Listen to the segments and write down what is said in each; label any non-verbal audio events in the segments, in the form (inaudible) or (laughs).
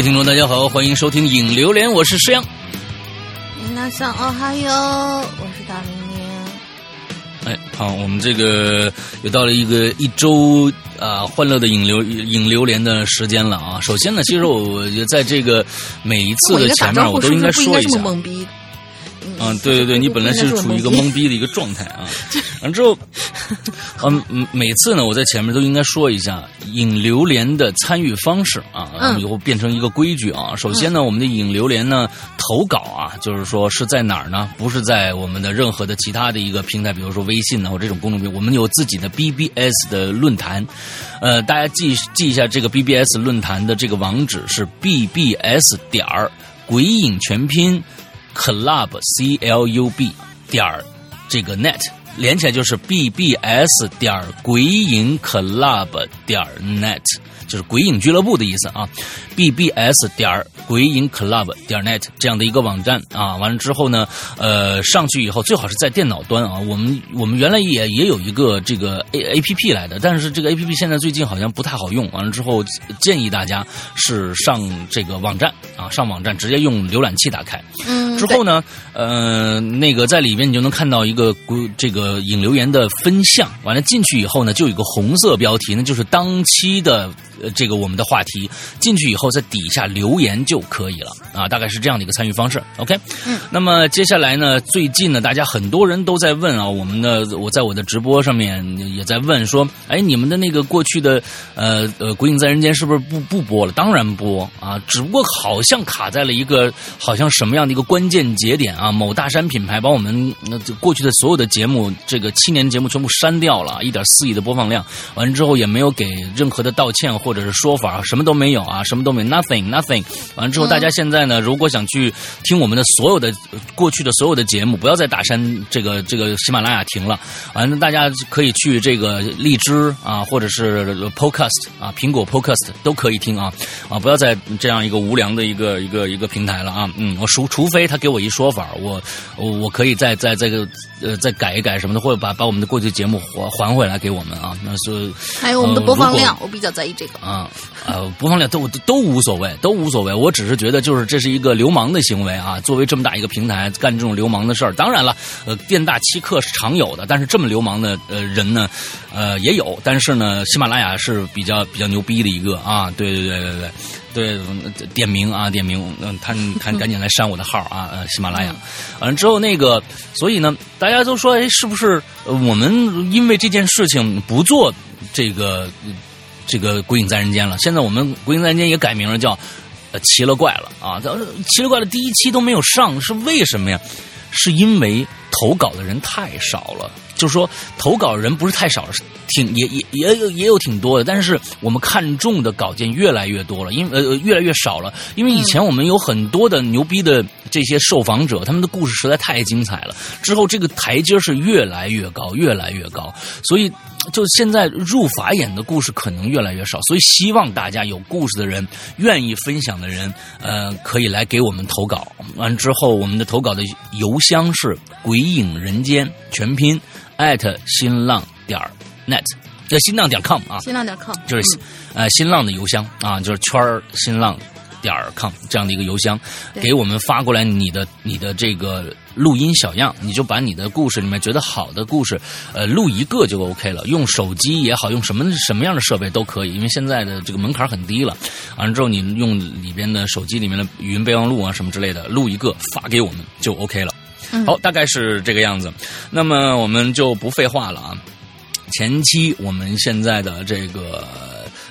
位听众，大家好，欢迎收听《影榴莲》，我是诗阳。那上哦，哈哟，我是大明明。哎，好，我们这个又到了一个一周啊欢乐的影流影榴莲的时间了啊。首先呢，其实我在这个每一次的前面，我都应该说一下。嗯，对对对，你本来是处于一个懵逼的一个状态啊。(laughs) 完之后，嗯，每次呢，我在前面都应该说一下引榴莲的参与方式啊，以后变成一个规矩啊。首先呢，我们的引榴莲呢投稿啊，就是说是在哪儿呢？不是在我们的任何的其他的一个平台，比如说微信呢或这种公众平台，我们有自己的 BBS 的论坛。呃，大家记记一下这个 BBS 论坛的这个网址是 BBS 点儿鬼影全拼 Club C L U B 点这个 net。连起来就是 bbs 点鬼影 club 点 net，就是鬼影俱乐部的意思啊。bbs 点鬼影 club 点 net 这样的一个网站啊，完了之后呢，呃，上去以后最好是在电脑端啊。我们我们原来也也有一个这个 a a p p 来的，但是这个 a p p 现在最近好像不太好用。完了之后建议大家是上这个网站啊，上网站直接用浏览器打开。嗯。之后呢，呃，那个在里边你就能看到一个这个。呃，引留言的分项，完了进去以后呢，就有一个红色标题，那就是当期的呃这个我们的话题。进去以后，在底下留言就可以了啊，大概是这样的一个参与方式。OK，嗯，那么接下来呢，最近呢，大家很多人都在问啊，我们的我在我的直播上面也在问说，哎，你们的那个过去的呃呃《鬼影在人间》是不是不不播了？当然播啊，只不过好像卡在了一个好像什么样的一个关键节点啊，某大山品牌把我们那过去的所有的节目。这个七年节目全部删掉了，一点四亿的播放量，完了之后也没有给任何的道歉或者是说法，什么都没有啊，什么都没，nothing nothing。完了之后，大家现在呢，如果想去听我们的所有的过去的所有的节目，不要再打山这个这个喜马拉雅停了，完了大家可以去这个荔枝啊，或者是 Podcast 啊，苹果 Podcast 都可以听啊。啊，不要再这样一个无良的一个一个一个平台了啊，嗯，我除除非他给我一说法，我我我可以再再这个呃再改一改什么的。或者把把我们的过去节目还还回来给我们啊，那是还有我们的播放量，我比较在意这个啊啊，播放量都都无所谓，都无所谓。我只是觉得就是这是一个流氓的行为啊。作为这么大一个平台干这种流氓的事儿，当然了，呃，店大欺客是常有的，但是这么流氓的呃人呢，呃也有。但是呢，喜马拉雅是比较比较牛逼的一个啊，对对对对对。对，点名啊，点名，嗯，他他赶紧来删我的号啊，呃，喜马拉雅，完了之后那个，所以呢，大家都说，哎，是不是我们因为这件事情不做这个这个《鬼影在人间》了？现在我们《鬼影在人间》也改名了，叫呃奇了怪了啊！奇了怪了，第一期都没有上，是为什么呀？是因为投稿的人太少了。就是说，投稿人不是太少了，挺也也也有也有挺多的，但是我们看中的稿件越来越多了，因为呃越来越少了，因为以前我们有很多的牛逼的这些受访者，他们的故事实在太精彩了，之后这个台阶是越来越高，越来越高，所以就现在入法眼的故事可能越来越少，所以希望大家有故事的人，愿意分享的人，呃，可以来给我们投稿，完之后我们的投稿的邮箱是鬼影人间全拼。艾特新浪点 net，叫新浪点 com 啊，新浪点 com 就是呃新浪的邮箱啊，就是圈儿新浪点 com 这样的一个邮箱，给我们发过来你的你的这个录音小样，你就把你的故事里面觉得好的故事，呃录一个就 OK 了，用手机也好，用什么什么样的设备都可以，因为现在的这个门槛很低了，完了之后你用里边的手机里面的语音备忘录啊什么之类的，录一个发给我们就 OK 了。好，大概是这个样子。那么我们就不废话了啊。前期我们现在的这个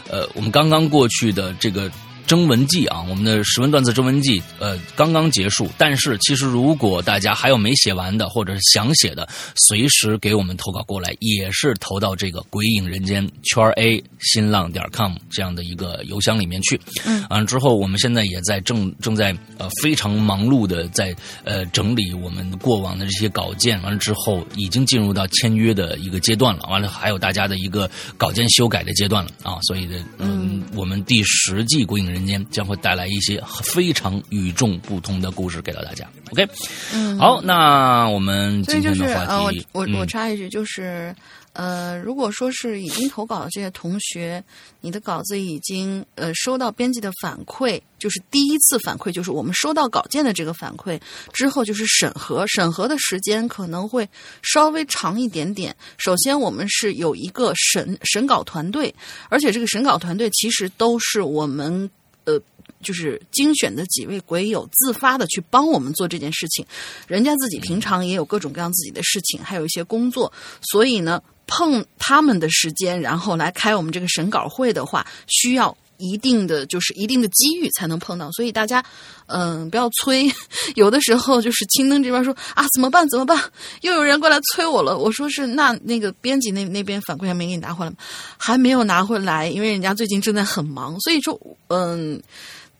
呃，我们刚刚过去的这个。征文季啊，我们的十文段子征文季，呃，刚刚结束。但是其实如果大家还有没写完的，或者是想写的，随时给我们投稿过来，也是投到这个鬼影人间圈 A 新浪点 com 这样的一个邮箱里面去。嗯，完了之后，我们现在也在正正在呃非常忙碌的在呃整理我们过往的这些稿件。完了之后，已经进入到签约的一个阶段了。完了，还有大家的一个稿件修改的阶段了啊。所以的，嗯，我们第十季鬼影人。人间将会带来一些非常与众不同的故事给到大家。OK，嗯，好，那我们今天的话题，我我我插一句，就是呃，如果说是已经投稿的这些同学，你的稿子已经呃收到编辑的反馈，就是第一次反馈，就是我们收到稿件的这个反馈之后，就是审核，审核的时间可能会稍微长一点点。首先，我们是有一个审审稿团队，而且这个审稿团队其实都是我们呃。就是精选的几位鬼友自发的去帮我们做这件事情，人家自己平常也有各种各样自己的事情，还有一些工作，所以呢，碰他们的时间，然后来开我们这个审稿会的话，需要一定的就是一定的机遇才能碰到，所以大家嗯不要催，(laughs) 有的时候就是青灯这边说啊怎么办怎么办，又有人过来催我了，我说是那那个编辑那那边反馈还没给你拿回来吗？还没有拿回来，因为人家最近正在很忙，所以说嗯。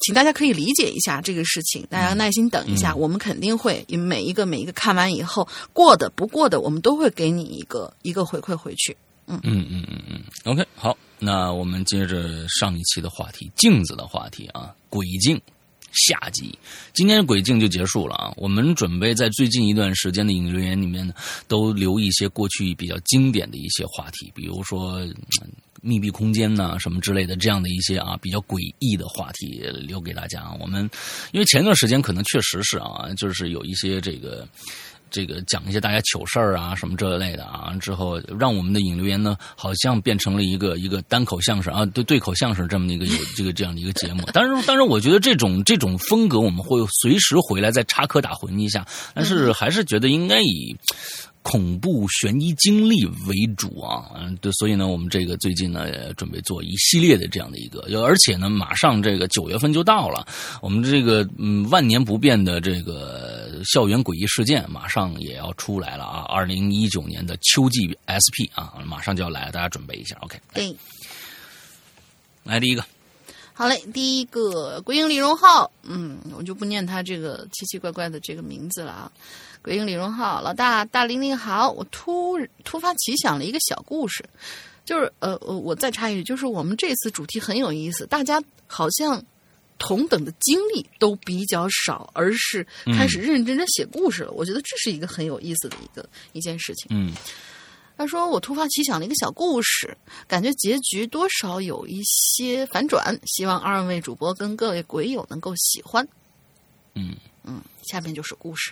请大家可以理解一下这个事情，大家耐心等一下，我们肯定会每一个每一个看完以后过的不过的，我们都会给你一个一个回馈回去。嗯嗯嗯嗯，OK，好，那我们接着上一期的话题，镜子的话题啊，鬼镜下集，今天鬼镜就结束了啊。我们准备在最近一段时间的影留言里面呢，都留一些过去比较经典的一些话题，比如说。密闭空间呐，什么之类的，这样的一些啊比较诡异的话题留给大家。我们因为前段时间可能确实是啊，就是有一些这个这个讲一些大家糗事儿啊什么这类的啊，之后让我们的引流员呢好像变成了一个一个单口相声啊对对口相声这么一个 (laughs) 有这个这样的一个节目。当然，当然，我觉得这种这种风格我们会随时回来再插科打诨一下，但是还是觉得应该以。恐怖悬疑经历为主啊，嗯，对，所以呢，我们这个最近呢，准备做一系列的这样的一个，而且呢，马上这个九月份就到了，我们这个嗯万年不变的这个校园诡异事件马上也要出来了啊，二零一九年的秋季 SP 啊，马上就要来了，大家准备一下，OK？对，来第一个，好嘞，第一个鬼影李荣浩，嗯，我就不念他这个奇奇怪怪的这个名字了啊。鬼影李荣浩，老大大玲玲好！我突突发奇想了一个小故事，就是呃呃，我再插一句，就是我们这次主题很有意思，大家好像同等的经历都比较少，而是开始认认真真写故事了。我觉得这是一个很有意思的一个一件事情。嗯，他说我突发奇想了一个小故事，感觉结局多少有一些反转，希望二位主播跟各位鬼友能够喜欢。嗯嗯，下面就是故事。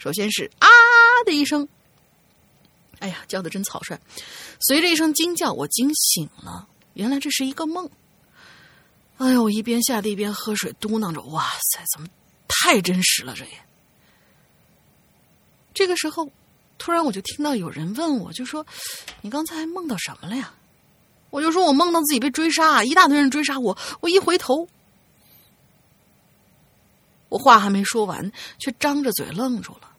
首先是啊的一声，哎呀，叫的真草率。随着一声惊叫，我惊醒了。原来这是一个梦。哎呦，我一边吓得一边喝水，嘟囔着：“哇塞，怎么太真实了？这也。”这个时候，突然我就听到有人问我，就说：“你刚才梦到什么了呀？”我就说：“我梦到自己被追杀，一大堆人追杀我。我一回头。”我话还没说完，却张着嘴愣住了。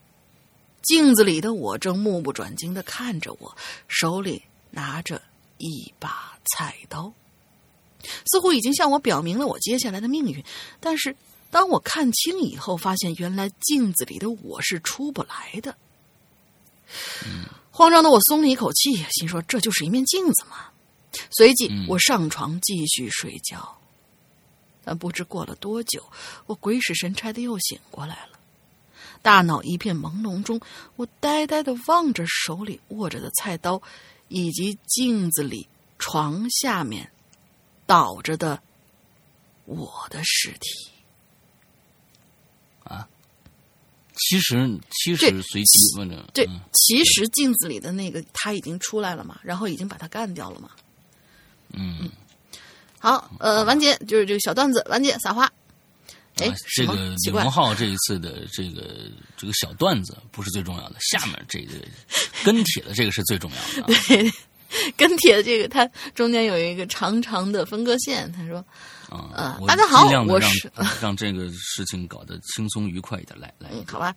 镜子里的我正目不转睛的看着我，手里拿着一把菜刀，似乎已经向我表明了我接下来的命运。但是当我看清以后，发现原来镜子里的我是出不来的。慌张的我松了一口气，心说这就是一面镜子嘛。随即我上床继续睡觉，但不知过了多久，我鬼使神差的又醒过来了。大脑一片朦胧中，我呆呆的望着手里握着的菜刀，以及镜子里床下面倒着的我的尸体。啊，其实其实随机问着，对，其实镜子里的那个他已经出来了嘛，然后已经把他干掉了嘛。嗯，好，呃，完结就是这个小段子，完结撒花。哎，这个李荣浩这一次的这个这个小段子不是最重要的，下面这个 (laughs) 跟帖的这个是最重要的。(laughs) 对，跟帖的这个，它中间有一个长长的分割线。他说：“啊，大家好，我是 (laughs) 让这个事情搞得轻松愉快一点。”来来，好吧，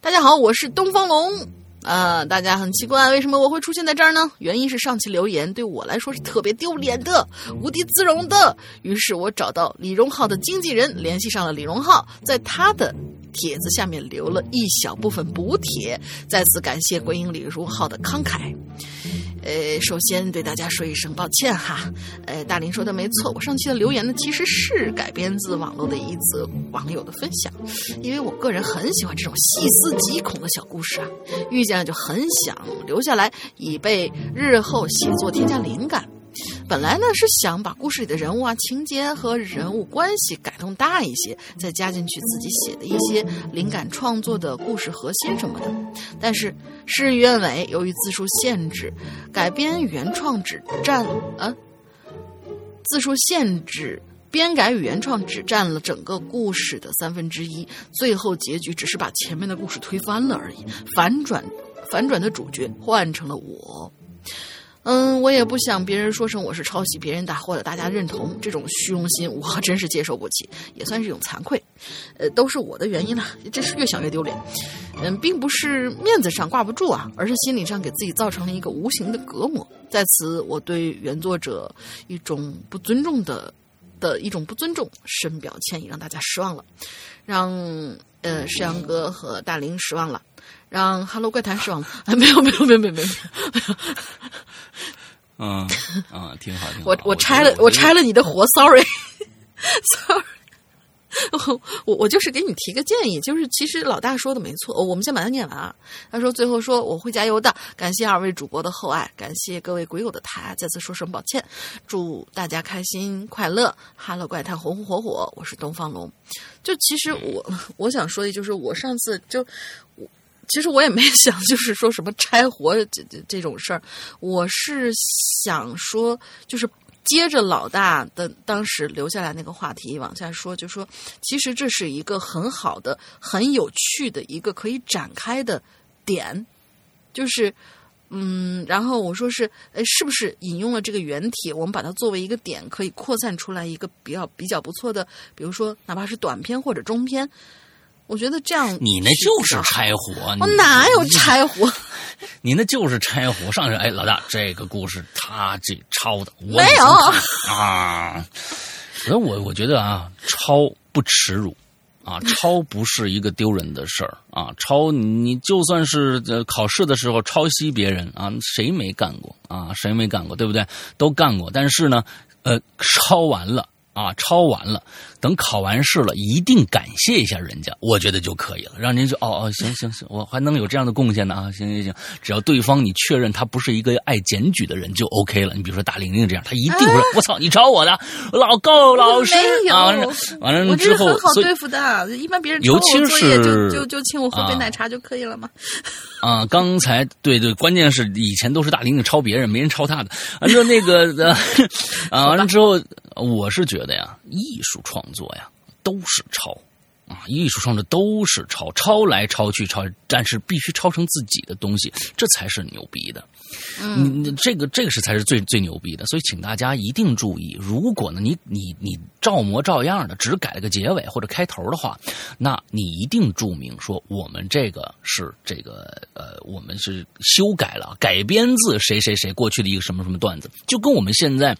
大家好，我是东方龙。呃，大家很奇怪，为什么我会出现在这儿呢？原因是上期留言对我来说是特别丢脸的、无地自容的。于是我找到李荣浩的经纪人，联系上了李荣浩，在他的帖子下面留了一小部分补帖。再次感谢鬼影李荣浩的慷慨。呃，首先对大家说一声抱歉哈。呃，大林说的没错，我上期的留言呢其实是改编自网络的一则网友的分享，因为我个人很喜欢这种细思极恐的小故事啊，遇见了就很想留下来，以备日后写作添加灵感。本来呢是想把故事里的人物啊、情节和人物关系改动大一些，再加进去自己写的一些灵感创作的故事核心什么的。但是事与愿违，由于字数限制，改编原创只占啊字数限制。编改与原创只占了整个故事的三分之一，最后结局只是把前面的故事推翻了而已。反转，反转的主角换成了我。嗯，我也不想别人说成我是抄袭别人的，或者大家认同这种虚荣心，我真是接受不起，也算是一种惭愧。呃，都是我的原因了，这是越想越丢脸。嗯，并不是面子上挂不住啊，而是心理上给自己造成了一个无形的隔膜。在此，我对原作者一种不尊重的的一种不尊重，深表歉意，让大家失望了，让呃石阳哥和大林失望了。让 Hello 怪谈失望了？(laughs) 啊，没有没有没有没有没有。(laughs) 嗯啊，挺好挺好。我我拆了我拆了你的活，Sorry，Sorry。(laughs) 我我我就是给你提个建议，就是其实老大说的没错，我们先把它念完啊。他说最后说我会加油的，感谢二位主播的厚爱，感谢各位鬼友的台，再次说声抱歉，祝大家开心快乐。Hello 怪谈红红火火，我是东方龙。就其实我我想说的就是我上次就我。其实我也没 (laughs) 想，就是说什么拆活这这这种事儿，我是想说，就是接着老大的当时留下来那个话题往下说，就说其实这是一个很好的、很有趣的一个可以展开的点，就是嗯，然后我说是，哎，是不是引用了这个原帖，我们把它作为一个点，可以扩散出来一个比较比较不错的，比如说哪怕是短篇或者中篇。我觉得这样，(laughs) 你那就是拆火。我哪有拆火？你那就是拆火。上去，哎，老大，这个故事他这抄的，我没有啊。所以我我觉得啊，抄不耻辱啊，抄不是一个丢人的事儿啊。抄你就算是考试的时候抄袭别人啊，谁没干过啊？谁没干过？对不对？都干过。但是呢，呃，抄完了。啊，抄完了，等考完试了，一定感谢一下人家，我觉得就可以了。让您就哦哦，行行行，我还能有这样的贡献呢啊，行行行，只要对方你确认他不是一个爱检举的人就 OK 了。你比如说大玲玲这样，他一定会，我操，你抄我的，老高老师啊，完了之后，很好对付的，一般别人尤其是就就就请我喝杯奶茶就可以了嘛。啊，刚才对对，关键是以前都是大玲玲抄别人，没人抄他的。完了那个啊，完了之后。(laughs) 我是觉得呀，艺术创作呀都是抄。啊，艺术创作都是抄，抄来抄去抄，但是必须抄成自己的东西，这才是牛逼的。嗯，这个这个是才是最最牛逼的，所以请大家一定注意，如果呢你你你照模照样的只改了个结尾或者开头的话，那你一定注明说我们这个是这个呃我们是修改了改编自谁谁谁过去的一个什么什么段子，就跟我们现在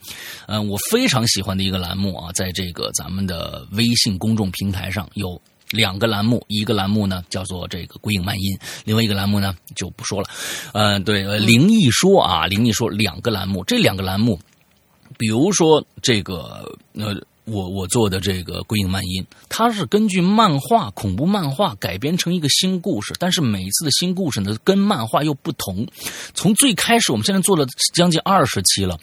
嗯我非常喜欢的一个栏目啊，在这个咱们的微信公众平台上有。两个栏目，一个栏目呢叫做这个鬼影漫音，另外一个栏目呢就不说了。呃，对，灵异说啊，灵异说两个栏目，这两个栏目，比如说这个呃。我我做的这个《鬼影漫音》，它是根据漫画恐怖漫画改编成一个新故事，但是每一次的新故事呢，跟漫画又不同。从最开始，我们现在做了将近二十期了，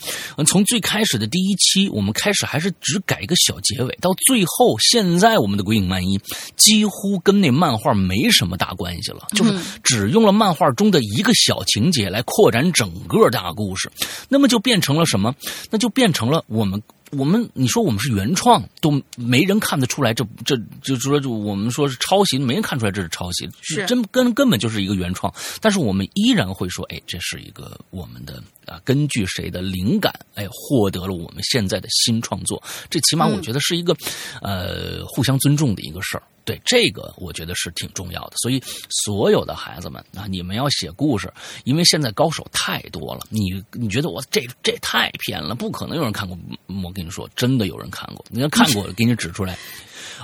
从最开始的第一期，我们开始还是只改一个小结尾，到最后，现在我们的《鬼影漫音》几乎跟那漫画没什么大关系了，就是只用了漫画中的一个小情节来扩展整个大故事，那么就变成了什么？那就变成了我们。我们你说我们是原创，都没人看得出来，这这就说就我们说是抄袭，没人看出来这是抄袭，是真根根本就是一个原创。但是我们依然会说，哎，这是一个我们的啊，根据谁的灵感，哎，获得了我们现在的新创作。这起码我觉得是一个呃互相尊重的一个事儿对这个，我觉得是挺重要的。所以，所有的孩子们啊，你们要写故事，因为现在高手太多了。你你觉得我这这太偏了，不可能有人看过。我跟你说，真的有人看过。你要看过，给你指出来。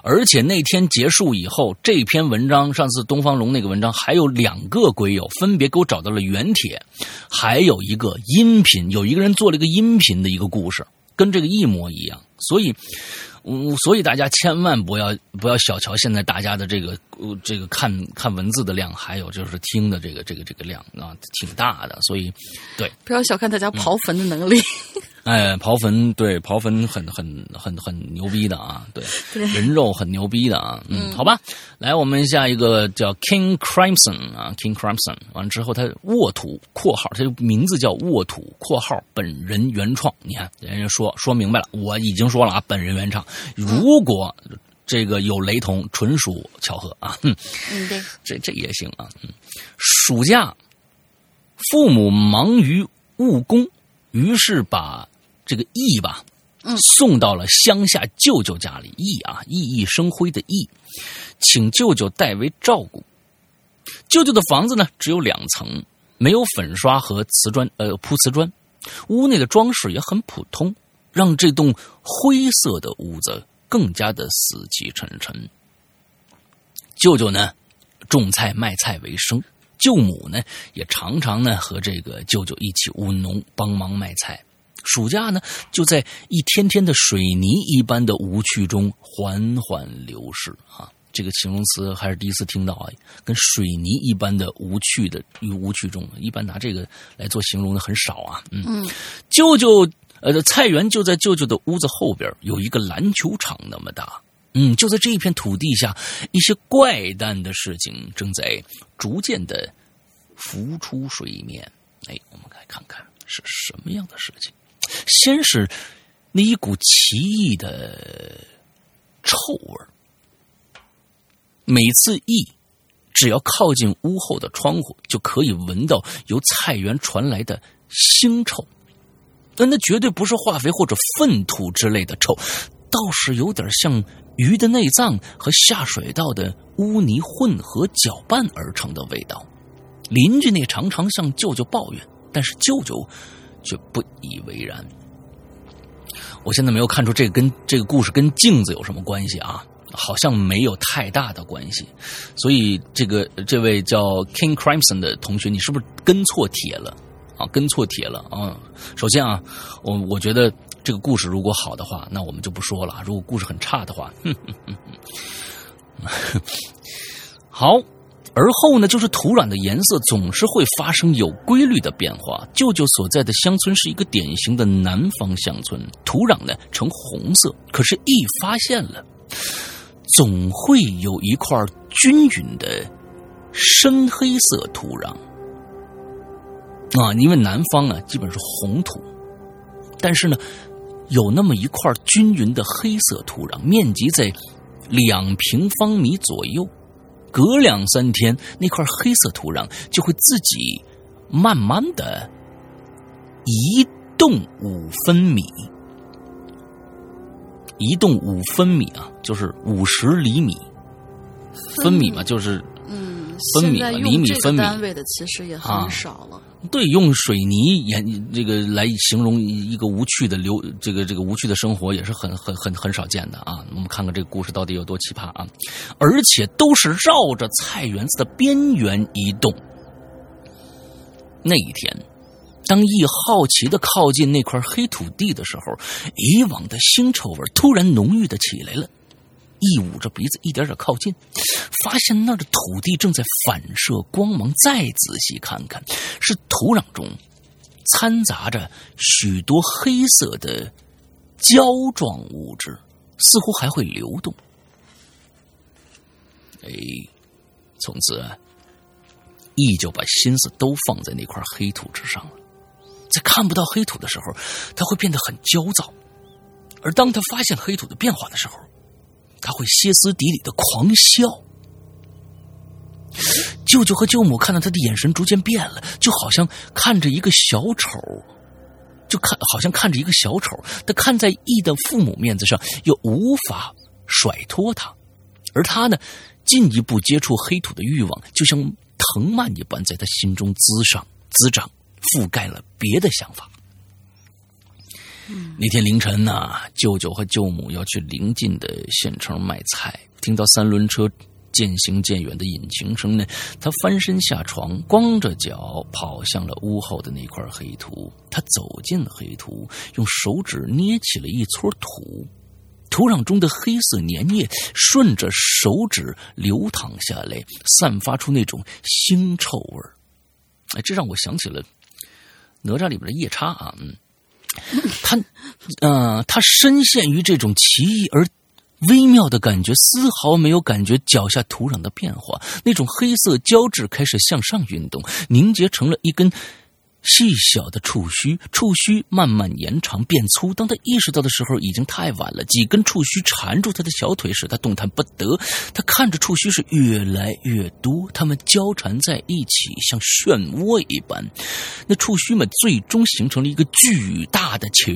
而且那天结束以后，这篇文章，上次东方龙那个文章，还有两个鬼友分别给我找到了原帖，还有一个音频，有一个人做了一个音频的一个故事，跟这个一模一样。所以。嗯，所以大家千万不要不要小瞧现在大家的这个这个看看文字的量，还有就是听的这个这个这个量啊，挺大的。所以，对，不要小看大家刨坟的能力。哎，刨坟对刨坟很很很很牛逼的啊，对，(laughs) 人肉很牛逼的啊，嗯，好吧，来我们下一个叫 King Crimson 啊，King Crimson 完了之后他沃土括号，他名字叫沃土括号本人原创，你看人家说说明白了，我已经说了啊，本人原创，如果这个有雷同，纯属巧合啊，嗯，对，这这也行啊，嗯，暑假父母忙于务工，于是把。这个义吧，嗯，送到了乡下舅舅家里。义啊，熠熠生辉的义，请舅舅代为照顾。舅舅的房子呢，只有两层，没有粉刷和瓷砖，呃，铺瓷砖。屋内的装饰也很普通，让这栋灰色的屋子更加的死气沉沉。舅舅呢，种菜卖菜为生，舅母呢，也常常呢和这个舅舅一起务农，帮忙卖菜。暑假呢，就在一天天的水泥一般的无趣中缓缓流逝啊！这个形容词还是第一次听到啊，跟水泥一般的无趣的与无趣中，一般拿这个来做形容的很少啊。嗯，舅舅呃，菜园就在舅舅的屋子后边，有一个篮球场那么大。嗯，就在这一片土地下，一些怪诞的事情正在逐渐的浮出水面。哎，我们来看看是什么样的事情。先是那一股奇异的臭味每次一只要靠近屋后的窗户，就可以闻到由菜园传来的腥臭。但那绝对不是化肥或者粪土之类的臭，倒是有点像鱼的内脏和下水道的污泥混合搅拌而成的味道。邻居那常常向舅舅抱怨，但是舅舅。却不以为然。我现在没有看出这个跟这个故事跟镜子有什么关系啊？好像没有太大的关系。所以这个这位叫 King Crimson 的同学，你是不是跟错帖了啊？跟错帖了啊！首先啊，我我觉得这个故事如果好的话，那我们就不说了；如果故事很差的话，哼哼哼哼，(laughs) 好。而后呢，就是土壤的颜色总是会发生有规律的变化。舅舅所在的乡村是一个典型的南方乡村，土壤呢呈红色，可是，一发现了，总会有一块均匀的深黑色土壤。啊，因为南方啊基本是红土，但是呢，有那么一块均匀的黑色土壤，面积在两平方米左右。隔两三天，那块黑色土壤就会自己慢慢的移动五分米，移动五分米啊，就是五十厘米，分米嘛，就是，分米嘛，厘米分米单位的其实也很少了。对，用水泥演这个来形容一个无趣的流，这个这个无趣的生活也是很很很很少见的啊。我们看看这个故事到底有多奇葩啊！而且都是绕着菜园子的边缘移动。那一天，当易好奇的靠近那块黑土地的时候，以往的腥臭味突然浓郁的起来了。一捂着鼻子，一点点靠近，发现那儿的土地正在反射光芒。再仔细看看，是土壤中掺杂着许多黑色的胶状物质，似乎还会流动。哎，从此，易就把心思都放在那块黑土之上了。在看不到黑土的时候，他会变得很焦躁；而当他发现黑土的变化的时候，他会歇斯底里的狂笑，舅舅和舅母看到他的眼神逐渐变了，就好像看着一个小丑，就看好像看着一个小丑，他看在义的父母面子上，又无法甩脱他，而他呢，进一步接触黑土的欲望，就像藤蔓一般，在他心中滋长、滋长，覆盖了别的想法。那天凌晨呢，舅舅和舅母要去邻近的县城买菜，听到三轮车渐行渐远的引擎声呢，他翻身下床，光着脚跑向了屋后的那块黑土。他走进了黑土，用手指捏起了一撮土，土壤中的黑色粘液顺着手指流淌下来，散发出那种腥臭味儿。哎，这让我想起了哪吒里边的夜叉啊，嗯。他，嗯，他深陷于这种奇异而微妙的感觉，丝毫没有感觉脚下土壤的变化。那种黑色胶质开始向上运动，凝结成了一根。细小的触须，触须慢慢延长变粗。当他意识到的时候，已经太晚了。几根触须缠住他的小腿，使他动弹不得。他看着触须是越来越多，他们交缠在一起，像漩涡一般。那触须们最终形成了一个巨大的球，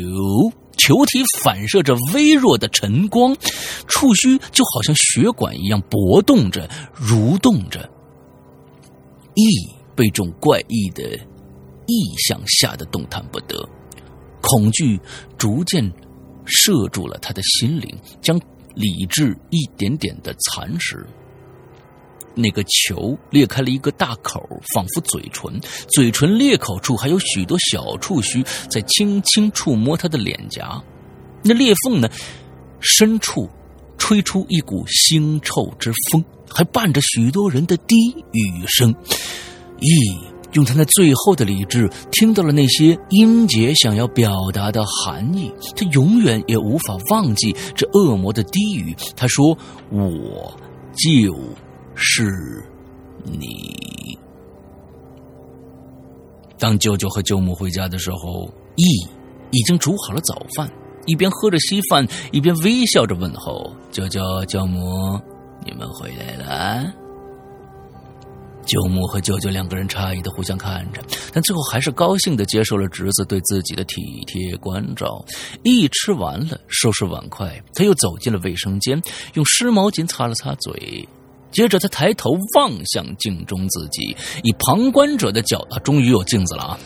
球体反射着微弱的晨光，触须就好像血管一样搏动着、蠕动着。翼被这种怪异的。意象吓得动弹不得，恐惧逐渐摄住了他的心灵，将理智一点点的蚕食。那个球裂开了一个大口，仿佛嘴唇，嘴唇裂口处还有许多小触须在轻轻触摸他的脸颊。那裂缝呢，深处吹出一股腥臭之风，还伴着许多人的低语声。咦。用他那最后的理智听到了那些音节想要表达的含义，他永远也无法忘记这恶魔的低语。他说：“我就是你。”当舅舅和舅母回家的时候，义已经煮好了早饭，一边喝着稀饭，一边微笑着问候：“舅舅、舅母，你们回来了。”舅母和舅舅两个人诧异的互相看着，但最后还是高兴的接受了侄子对自己的体贴关照。一吃完了，收拾碗筷，他又走进了卫生间，用湿毛巾擦了擦嘴，接着他抬头望向镜中自己，以旁观者的角度，终于有镜子了啊！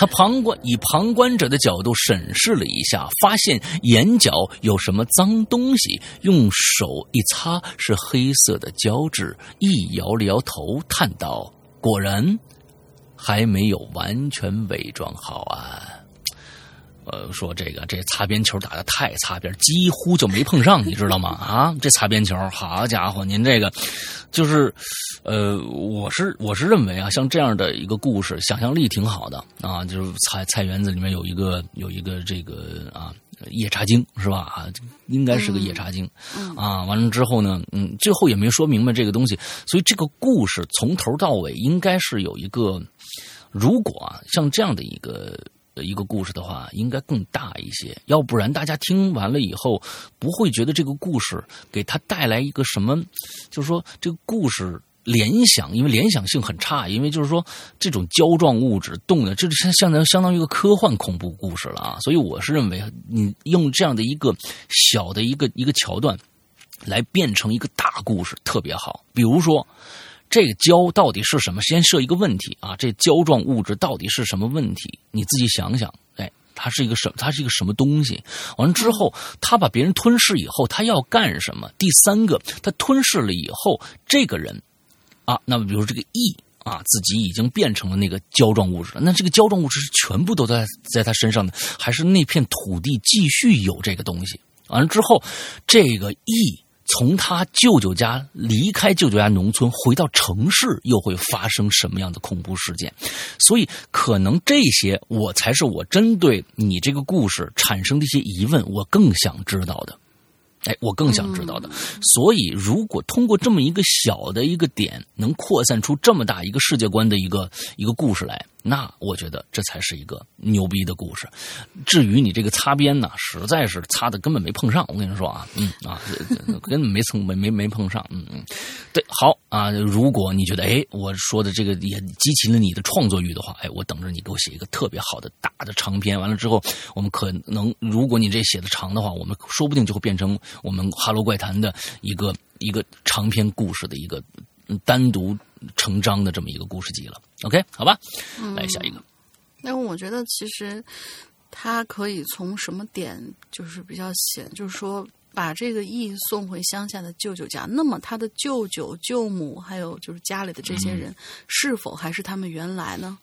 他旁观以旁观者的角度审视了一下，发现眼角有什么脏东西，用手一擦，是黑色的胶质，一摇了摇头，叹道：“果然还没有完全伪装好啊。”呃，说这个这擦边球打的太擦边，几乎就没碰上，你知道吗？啊，这擦边球，好家伙，您这个就是，呃，我是我是认为啊，像这样的一个故事，想象力挺好的啊。就是菜菜园子里面有一个有一个这个啊夜叉精是吧？啊，应该是个夜叉精啊。完了之后呢，嗯，最后也没说明白这个东西，所以这个故事从头到尾应该是有一个，如果啊像这样的一个。一个故事的话，应该更大一些，要不然大家听完了以后不会觉得这个故事给他带来一个什么，就是说这个故事联想，因为联想性很差，因为就是说这种胶状物质动的，这是相相当相当于一个科幻恐怖故事了啊，所以我是认为你用这样的一个小的一个一个桥段来变成一个大故事特别好，比如说。这个胶到底是什么？先设一个问题啊，这胶状物质到底是什么问题？你自己想想，哎，它是一个什么？它是一个什么东西？完了之后，他把别人吞噬以后，他要干什么？第三个，他吞噬了以后，这个人啊，那么比如这个 E 啊，自己已经变成了那个胶状物质了。那这个胶状物质是全部都在在他身上的，还是那片土地继续有这个东西？完了之后，这个 E。从他舅舅家离开舅舅家农村回到城市，又会发生什么样的恐怖事件？所以，可能这些我才是我针对你这个故事产生的一些疑问，我更想知道的。哎，我更想知道的。所以，如果通过这么一个小的一个点，能扩散出这么大一个世界观的一个一个故事来，那我觉得这才是一个牛逼的故事。至于你这个擦边呢，实在是擦的根本没碰上。我跟你说啊，嗯啊，(laughs) 根本没蹭没没没碰上。嗯嗯，对，好啊。如果你觉得哎，我说的这个也激起了你的创作欲的话，哎，我等着你给我写一个特别好的大的长篇。完了之后，我们可能如果你这写的长的话，我们说不定就会变成我们《哈喽怪谈》的一个一个长篇故事的一个单独。成章的这么一个故事集了，OK，好吧，来下一个。那我觉得其实他可以从什么点就是比较显，就是说把这个义送回乡下的舅舅家。那么他的舅舅、舅母还有就是家里的这些人，是否还是他们原来呢？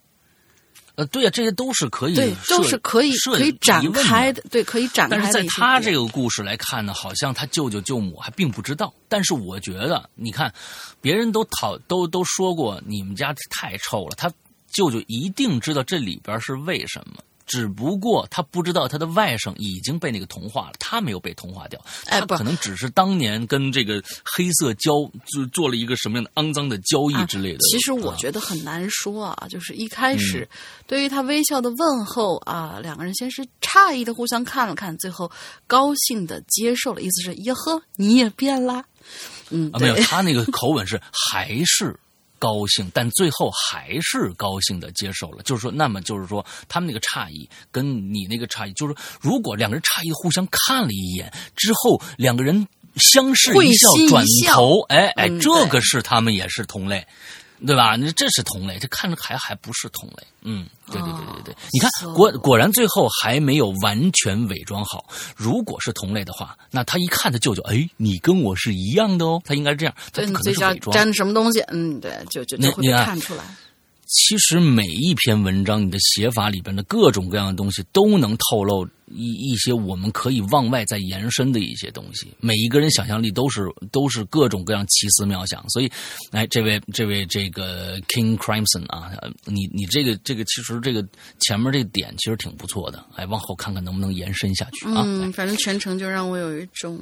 呃，对呀，这些都是可以，对，都是可以可以展开的，对，可以展开。但是在他这个故事来看呢，好像他舅舅舅母还并不知道。但是我觉得，你看，别人都讨都都说过你们家太臭了，他舅舅一定知道这里边是为什么。只不过他不知道他的外甥已经被那个同化了，他没有被同化掉。他可能只是当年跟这个黑色交就做了一个什么样的肮脏的交易之类的。其实我觉得很难说啊，就是一开始对于他微笑的问候啊，两个人先是诧异的互相看了看，最后高兴的接受了，意思是耶呵，你也变啦。嗯，没有，(laughs) 他那个口吻是还是。高兴，但最后还是高兴的接受了。就是说，那么就是说，他们那个诧异跟你那个诧异，就是如果两个人诧异互相看了一眼之后，两个人相视一笑，转头，哎哎，这个是他们也是同类。对吧？那这是同类，这看着还还不是同类。嗯，对对对对对。你看，果果然最后还没有完全伪装好。如果是同类的话，那他一看他舅舅，哎，你跟我是一样的哦。他应该是这样，他不可能是伪装。粘什么东西？嗯，对，就就就会看出来。其实每一篇文章，你的写法里边的各种各样的东西，都能透露。一一些我们可以往外再延伸的一些东西，每一个人想象力都是都是各种各样奇思妙想，所以，哎，这位这位这个 King Crimson 啊，你你这个这个其实这个前面这个点其实挺不错的，哎，往后看看能不能延伸下去啊。嗯，反正全程就让我有一种，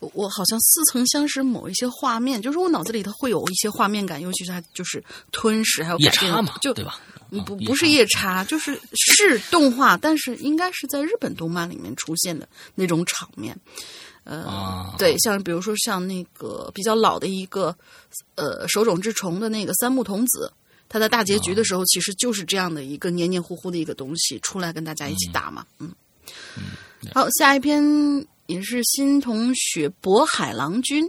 我好像似曾相识某一些画面，就是我脑子里头会有一些画面感，尤其是它就是吞噬还有夜叉嘛，就对吧？不不是夜叉，就是是动画，但是应该是在日本动漫里面出现的那种场面。呃，对，像比如说像那个比较老的一个呃手冢治虫的那个三木童子，他在大结局的时候其实就是这样的一个黏黏糊糊的一个东西出来跟大家一起打嘛。嗯，好，下一篇也是新同学渤海郎君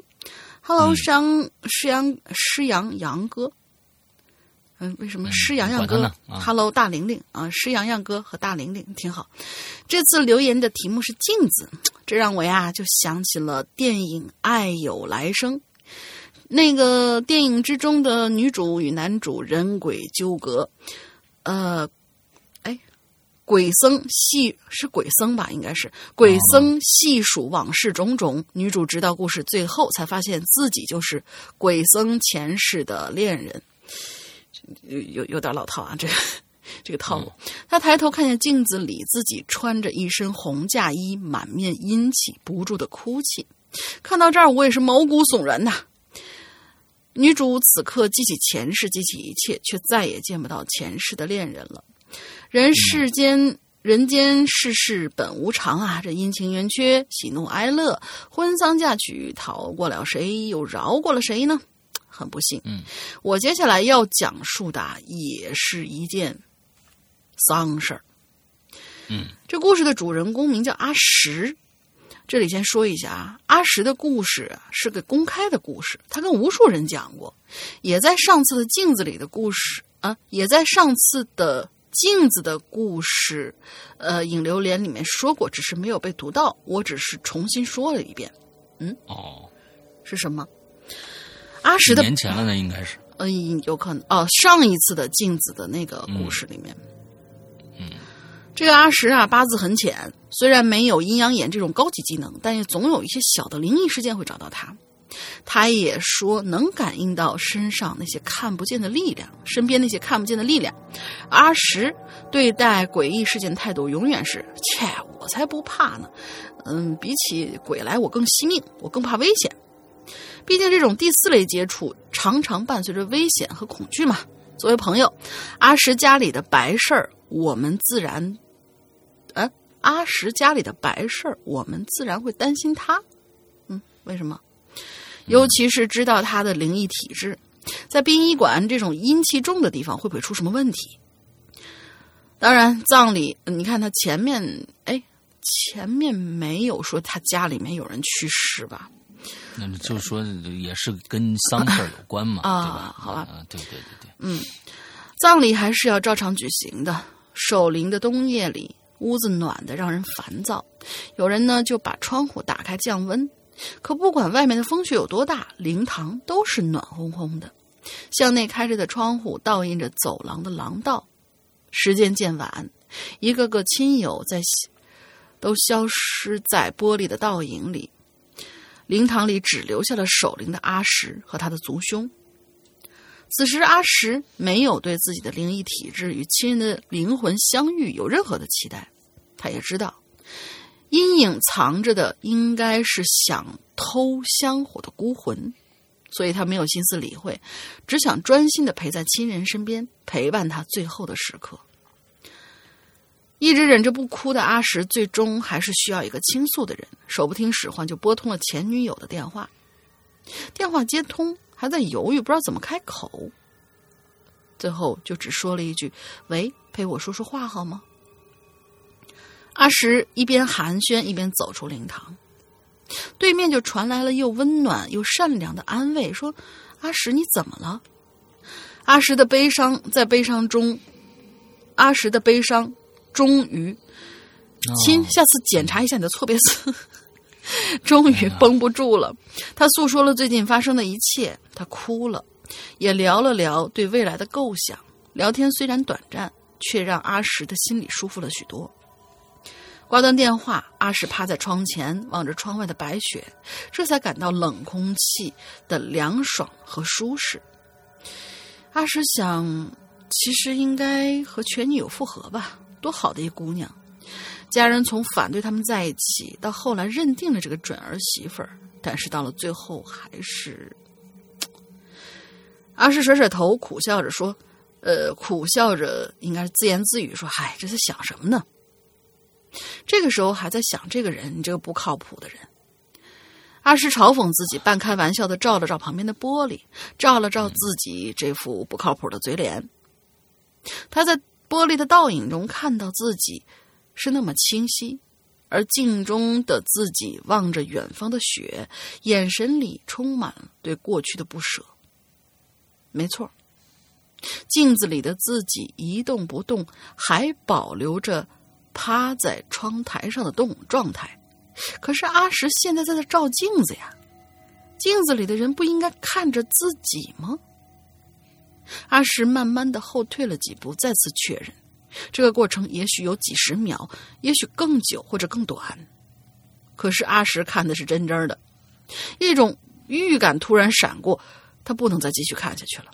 ，Hello，诗阳诗阳诗阳杨哥。嗯，为什么施洋洋哥？Hello，大玲玲啊，施洋洋哥和大玲玲挺好。这次留言的题目是镜子，这让我呀就想起了电影《爱有来生》。那个电影之中的女主与男主人鬼纠葛，呃，哎，鬼僧细是鬼僧吧？应该是鬼僧细数往事种种，女主直到故事最后才发现自己就是鬼僧前世的恋人。有有有点老套啊，这个这个套路。他抬头看见镜子里自己穿着一身红嫁衣，满面阴气，不住的哭泣。看到这儿，我也是毛骨悚然呐。女主此刻记起前世，记起一切，却再也见不到前世的恋人了。人世间，人间世事本无常啊！这阴晴圆缺，喜怒哀乐，婚丧嫁娶，逃过了谁，又饶过了谁呢？很不幸，嗯，我接下来要讲述的也是一件丧事儿。嗯，这故事的主人公名叫阿石。这里先说一下啊，阿石的故事是个公开的故事，他跟无数人讲过，也在上次的镜子里的故事啊，也在上次的镜子的故事，呃，引流连里面说过，只是没有被读到，我只是重新说了一遍。嗯，哦，是什么？阿石的年前了呢，应该是，嗯，有可能哦。上一次的镜子的那个故事里面，嗯，这个阿石啊，八字很浅，虽然没有阴阳眼这种高级技能，但也总有一些小的灵异事件会找到他。他也说能感应到身上那些看不见的力量，身边那些看不见的力量。阿石对待诡异事件的态度永远是：切，我才不怕呢。嗯，比起鬼来，我更惜命，我更怕危险。毕竟这种第四类接触常常伴随着危险和恐惧嘛。作为朋友，阿石家里的白事儿，我们自然，哎，阿石家里的白事儿，我们自然会担心他。嗯，为什么？尤其是知道他的灵异体质，在殡仪馆这种阴气重的地方，会不会出什么问题？当然，葬礼，你看他前面，哎，前面没有说他家里面有人去世吧？那就说也是跟丧事儿有关嘛，啊对吧？好吧啊，对对对对，嗯，葬礼还是要照常举行的。守灵的冬夜里，屋子暖的让人烦躁，有人呢就把窗户打开降温。可不管外面的风雪有多大，灵堂都是暖烘烘的。向内开着的窗户倒映着走廊的廊道。时间渐晚，一个个亲友在都消失在玻璃的倒影里。灵堂里只留下了守灵的阿石和他的族兄。此时，阿石没有对自己的灵异体质与亲人的灵魂相遇有任何的期待。他也知道，阴影藏着的应该是想偷香火的孤魂，所以他没有心思理会，只想专心的陪在亲人身边，陪伴他最后的时刻。一直忍着不哭的阿石，最终还是需要一个倾诉的人。手不听使唤，就拨通了前女友的电话。电话接通，还在犹豫，不知道怎么开口。最后就只说了一句：“喂，陪我说说话好吗？”阿石一边寒暄，一边走出灵堂。对面就传来了又温暖又善良的安慰，说：“阿石，你怎么了？”阿石的悲伤在悲伤中，阿石的悲伤。终于，亲，下次检查一下你的错别字。(laughs) 终于绷不住了，他诉说了最近发生的一切，他哭了，也聊了聊对未来的构想。聊天虽然短暂，却让阿石的心里舒服了许多。挂断电话，阿石趴在窗前，望着窗外的白雪，这才感到冷空气的凉爽和舒适。阿石想，其实应该和前女友复合吧。多好的一姑娘，家人从反对他们在一起，到后来认定了这个准儿媳妇儿，但是到了最后还是……阿石甩甩头，苦笑着说：“呃，苦笑着，应该是自言自语说：‘嗨，这是想什么呢？’这个时候还在想这个人，你这个不靠谱的人。”阿诗嘲讽自己，半开玩笑的照了照旁边的玻璃，照了照自己这副不靠谱的嘴脸。他在。玻璃的倒影中看到自己是那么清晰，而镜中的自己望着远方的雪，眼神里充满了对过去的不舍。没错，镜子里的自己一动不动，还保留着趴在窗台上的动状态。可是阿石现在在那照镜子呀，镜子里的人不应该看着自己吗？阿石慢慢的后退了几步，再次确认。这个过程也许有几十秒，也许更久或者更短。可是阿石看的是真真的，一种预感突然闪过，他不能再继续看下去了。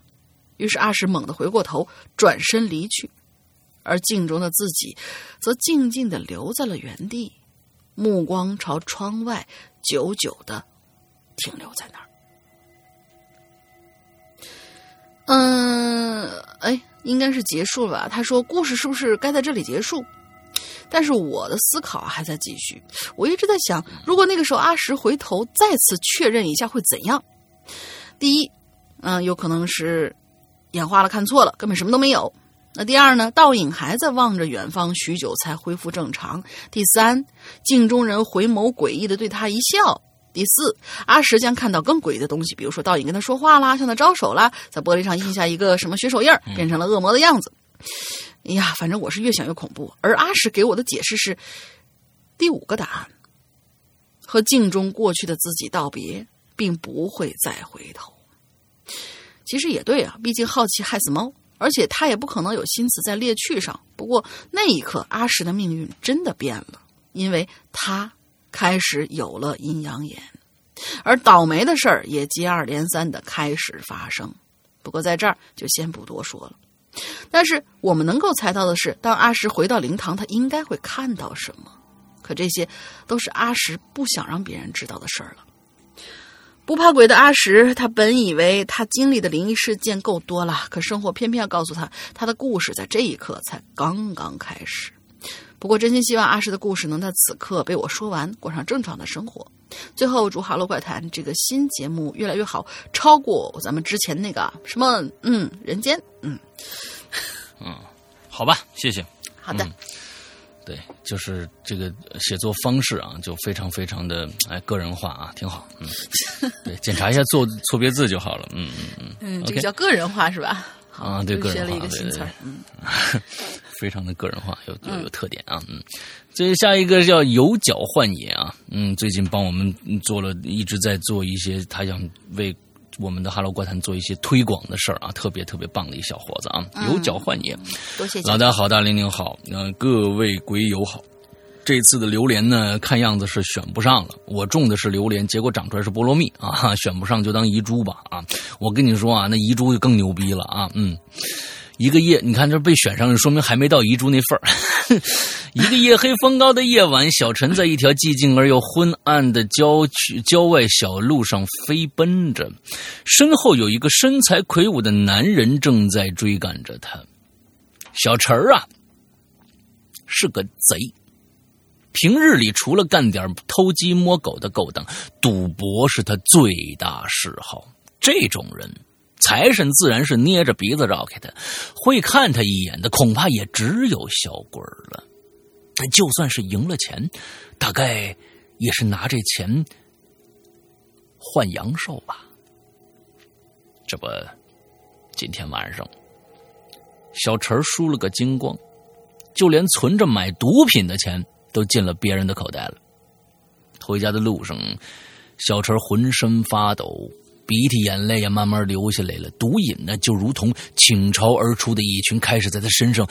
于是阿石猛地回过头，转身离去，而镜中的自己则静静的留在了原地，目光朝窗外，久久的停留在那儿。嗯，哎，应该是结束了吧？他说：“故事是不是该在这里结束？”但是我的思考还在继续。我一直在想，如果那个时候阿石回头再次确认一下会怎样？第一，嗯，有可能是眼花了，看错了，根本什么都没有。那第二呢？倒影还在望着远方，许久才恢复正常。第三，镜中人回眸，诡异的对他一笑。第四，阿石将看到更诡异的东西，比如说倒影跟他说话啦，向他招手啦，在玻璃上印下一个什么血手印变成了恶魔的样子。哎呀，反正我是越想越恐怖。而阿石给我的解释是第五个答案：和镜中过去的自己道别，并不会再回头。其实也对啊，毕竟好奇害死猫，而且他也不可能有心思在猎趣上。不过那一刻，阿石的命运真的变了，因为他。开始有了阴阳眼，而倒霉的事儿也接二连三的开始发生。不过在这儿就先不多说了。但是我们能够猜到的是，当阿石回到灵堂，他应该会看到什么。可这些都是阿石不想让别人知道的事儿了。不怕鬼的阿石，他本以为他经历的灵异事件够多了，可生活偏偏要告诉他，他的故事在这一刻才刚刚开始。不过，真心希望阿石的故事能在此刻被我说完，过上正常的生活。最后，祝《哈喽怪谈》这个新节目越来越好，超过咱们之前那个什么，嗯，人间，嗯，嗯，好吧，谢谢。好的。对，就是这个写作方式啊，就非常非常的哎个人化啊，挺好。嗯，对，检查一下错错别字就好了。嗯嗯嗯。嗯，这个叫个人化是吧？啊，对，个人化，对对。嗯，(laughs) 非常的个人化，有有有特点啊。嗯，这下一个叫有脚幻野啊。嗯，最近帮我们做了一直在做一些，他想为。我们的《哈喽怪谈》做一些推广的事儿啊，特别特别棒的一小伙子啊，有脚换野，多谢老大好，大玲玲好，呃，各位鬼友好。这次的榴莲呢，看样子是选不上了。我种的是榴莲，结果长出来是菠萝蜜啊，(laughs) 选不上就当遗珠吧啊。我跟你说啊，那遗珠就更牛逼了啊，嗯。一个夜，你看这被选上，说明还没到遗珠那份儿。(laughs) 一个夜黑风高的夜晚，小陈在一条寂静而又昏暗的郊区郊外小路上飞奔着，身后有一个身材魁梧的男人正在追赶着他。小陈儿啊，是个贼，平日里除了干点偷鸡摸狗的勾当，赌博是他最大嗜好。这种人。财神自然是捏着鼻子绕开他，会看他一眼的恐怕也只有小鬼儿了。就算是赢了钱，大概也是拿这钱换阳寿吧。这不，今天晚上小陈输了个精光，就连存着买毒品的钱都进了别人的口袋了。回家的路上，小陈浑身发抖。鼻涕眼泪也慢慢流下来了，毒瘾呢就如同倾巢而出的蚁群，开始在他身上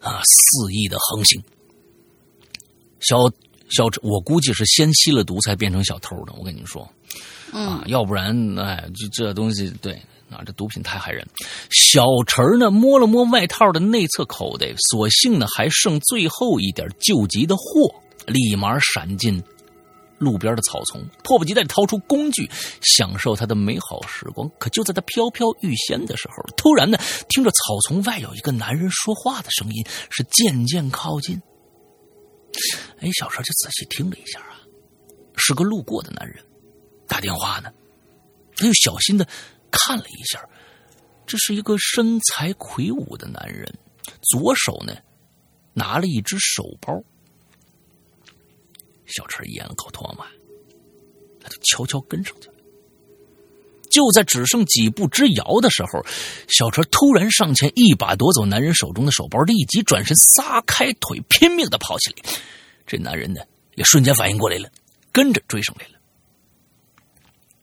啊肆意的横行。小小我估计是先吸了毒才变成小偷的。我跟你说，啊，要不然哎，这这东西对啊，这毒品太害人。小陈呢摸了摸外套的内侧口袋，所幸呢还剩最后一点救急的货，立马闪进。路边的草丛，迫不及待地掏出工具，享受他的美好时光。可就在他飘飘欲仙的时候，突然呢，听着草丛外有一个男人说话的声音，是渐渐靠近。哎，小车就仔细听了一下啊，是个路过的男人，打电话呢。他又小心的看了一下，这是一个身材魁梧的男人，左手呢拿了一只手包。小陈咽了口唾沫，他就悄悄跟上去了。就在只剩几步之遥的时候，小陈突然上前，一把夺走男人手中的手包，立即转身撒开腿，拼命的跑起来。这男人呢，也瞬间反应过来了，跟着追上来了。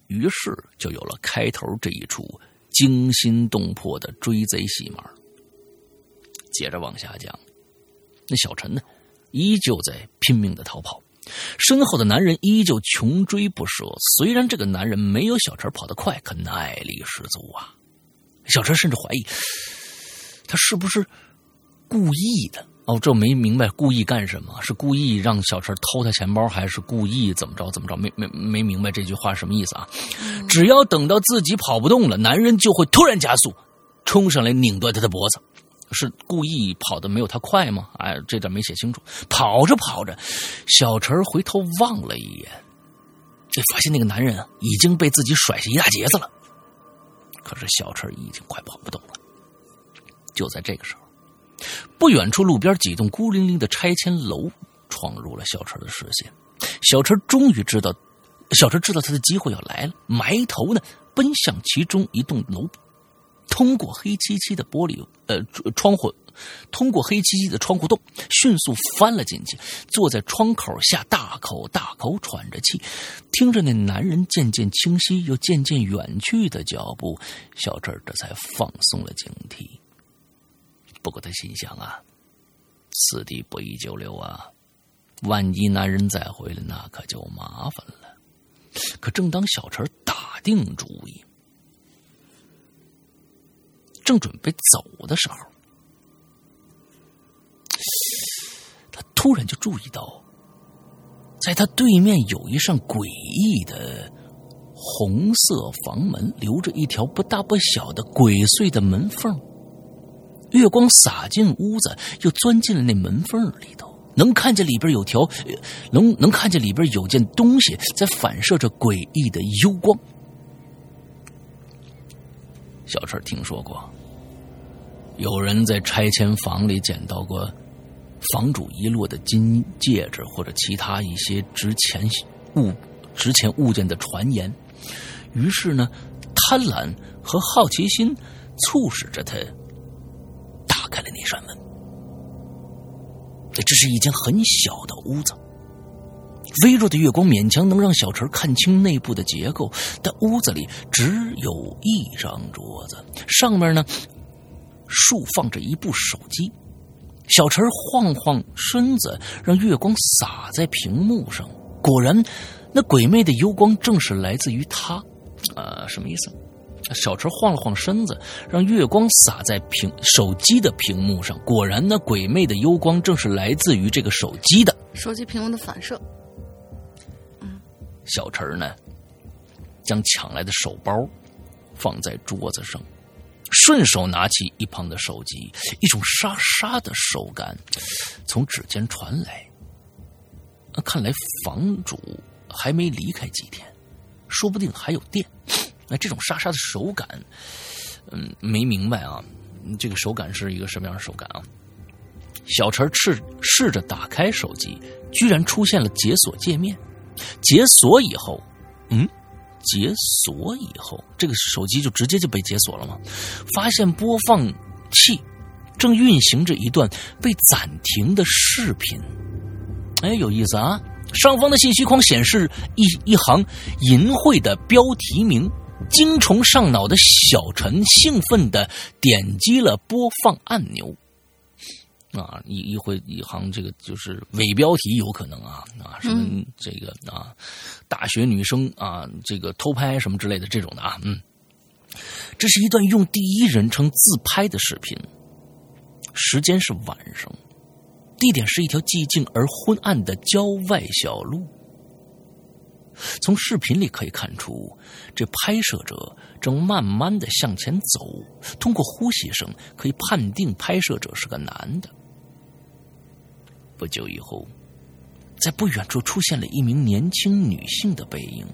于是就有了开头这一出惊心动魄的追贼戏码。接着往下讲，那小陈呢，依旧在拼命的逃跑。身后的男人依旧穷追不舍。虽然这个男人没有小陈跑得快，可耐力十足啊！小陈甚至怀疑他是不是故意的。哦，这没明白故意干什么？是故意让小陈偷他钱包，还是故意怎么着怎么着？没没没明白这句话什么意思啊？只要等到自己跑不动了，男人就会突然加速，冲上来拧断他的脖子。是故意跑的没有他快吗？哎，这点没写清楚。跑着跑着，小陈回头望了一眼，就发现那个男人已经被自己甩下一大截子了。可是小陈已经快跑不动了。就在这个时候，不远处路边几栋孤零零的拆迁楼闯入了小陈的视线。小陈终于知道，小陈知道他的机会要来了，埋头呢奔向其中一栋楼。通过黑漆漆的玻璃呃窗户，通过黑漆漆的窗户洞，迅速翻了进去，坐在窗口下，大口大口喘着气，听着那男人渐渐清晰又渐渐远去的脚步，小陈这才放松了警惕。不过他心想啊，此地不宜久留啊，万一男人再回来，那可就麻烦了。可正当小陈打定主意。正准备走的时候，他突然就注意到，在他对面有一扇诡异的红色房门，留着一条不大不小的鬼祟的门缝。月光洒进屋子，又钻进了那门缝里头，能看见里边有条，能能看见里边有件东西在反射着诡异的幽光。小陈听说过，有人在拆迁房里捡到过房主遗落的金戒指或者其他一些值钱物、值钱物件的传言。于是呢，贪婪和好奇心促使着他打开了那扇门。这是一间很小的屋子，微弱的月光勉强能让小陈看清内部的结构，但屋子里只有一张桌子，上面呢竖放着一部手机。小陈晃晃身子，让月光洒在屏幕上，果然，那鬼魅的幽光正是来自于他。呃，什么意思？小陈晃了晃身子，让月光洒在屏手机的屏幕上。果然，那鬼魅的幽光正是来自于这个手机的手机屏幕的反射。小陈呢，将抢来的手包放在桌子上，顺手拿起一旁的手机，一种沙沙的手感从指尖传来。看来房主还没离开几天。说不定还有电，那这种沙沙的手感，嗯，没明白啊，这个手感是一个什么样的手感啊？小陈试试着打开手机，居然出现了解锁界面。解锁以后，嗯，解锁以后，这个手机就直接就被解锁了吗？发现播放器正运行着一段被暂停的视频，哎，有意思啊！上方的信息框显示一一行淫秽的标题名，精虫上脑的小陈兴奋的点击了播放按钮。啊，一一回一行这个就是伪标题，有可能啊啊，什么这个啊，大学女生啊，这个偷拍什么之类的这种的啊，嗯，这是一段用第一人称自拍的视频，时间是晚上。地点是一条寂静而昏暗的郊外小路。从视频里可以看出，这拍摄者正慢慢的向前走。通过呼吸声，可以判定拍摄者是个男的。不久以后，在不远处出现了一名年轻女性的背影。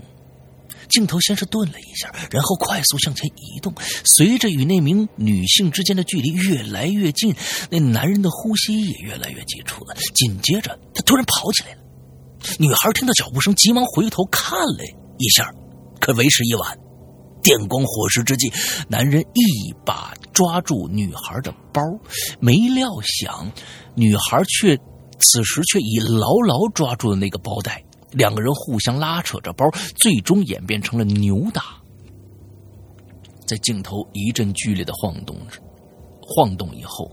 镜头先是顿了一下，然后快速向前移动。随着与那名女性之间的距离越来越近，那男人的呼吸也越来越急促了。紧接着，他突然跑起来了。女孩听到脚步声，急忙回头看了一下，可为时已晚。电光火石之际，男人一把抓住女孩的包，没料想，女孩却此时却已牢牢抓住了那个包带。两个人互相拉扯着包，最终演变成了扭打。在镜头一阵剧烈的晃动着晃动以后，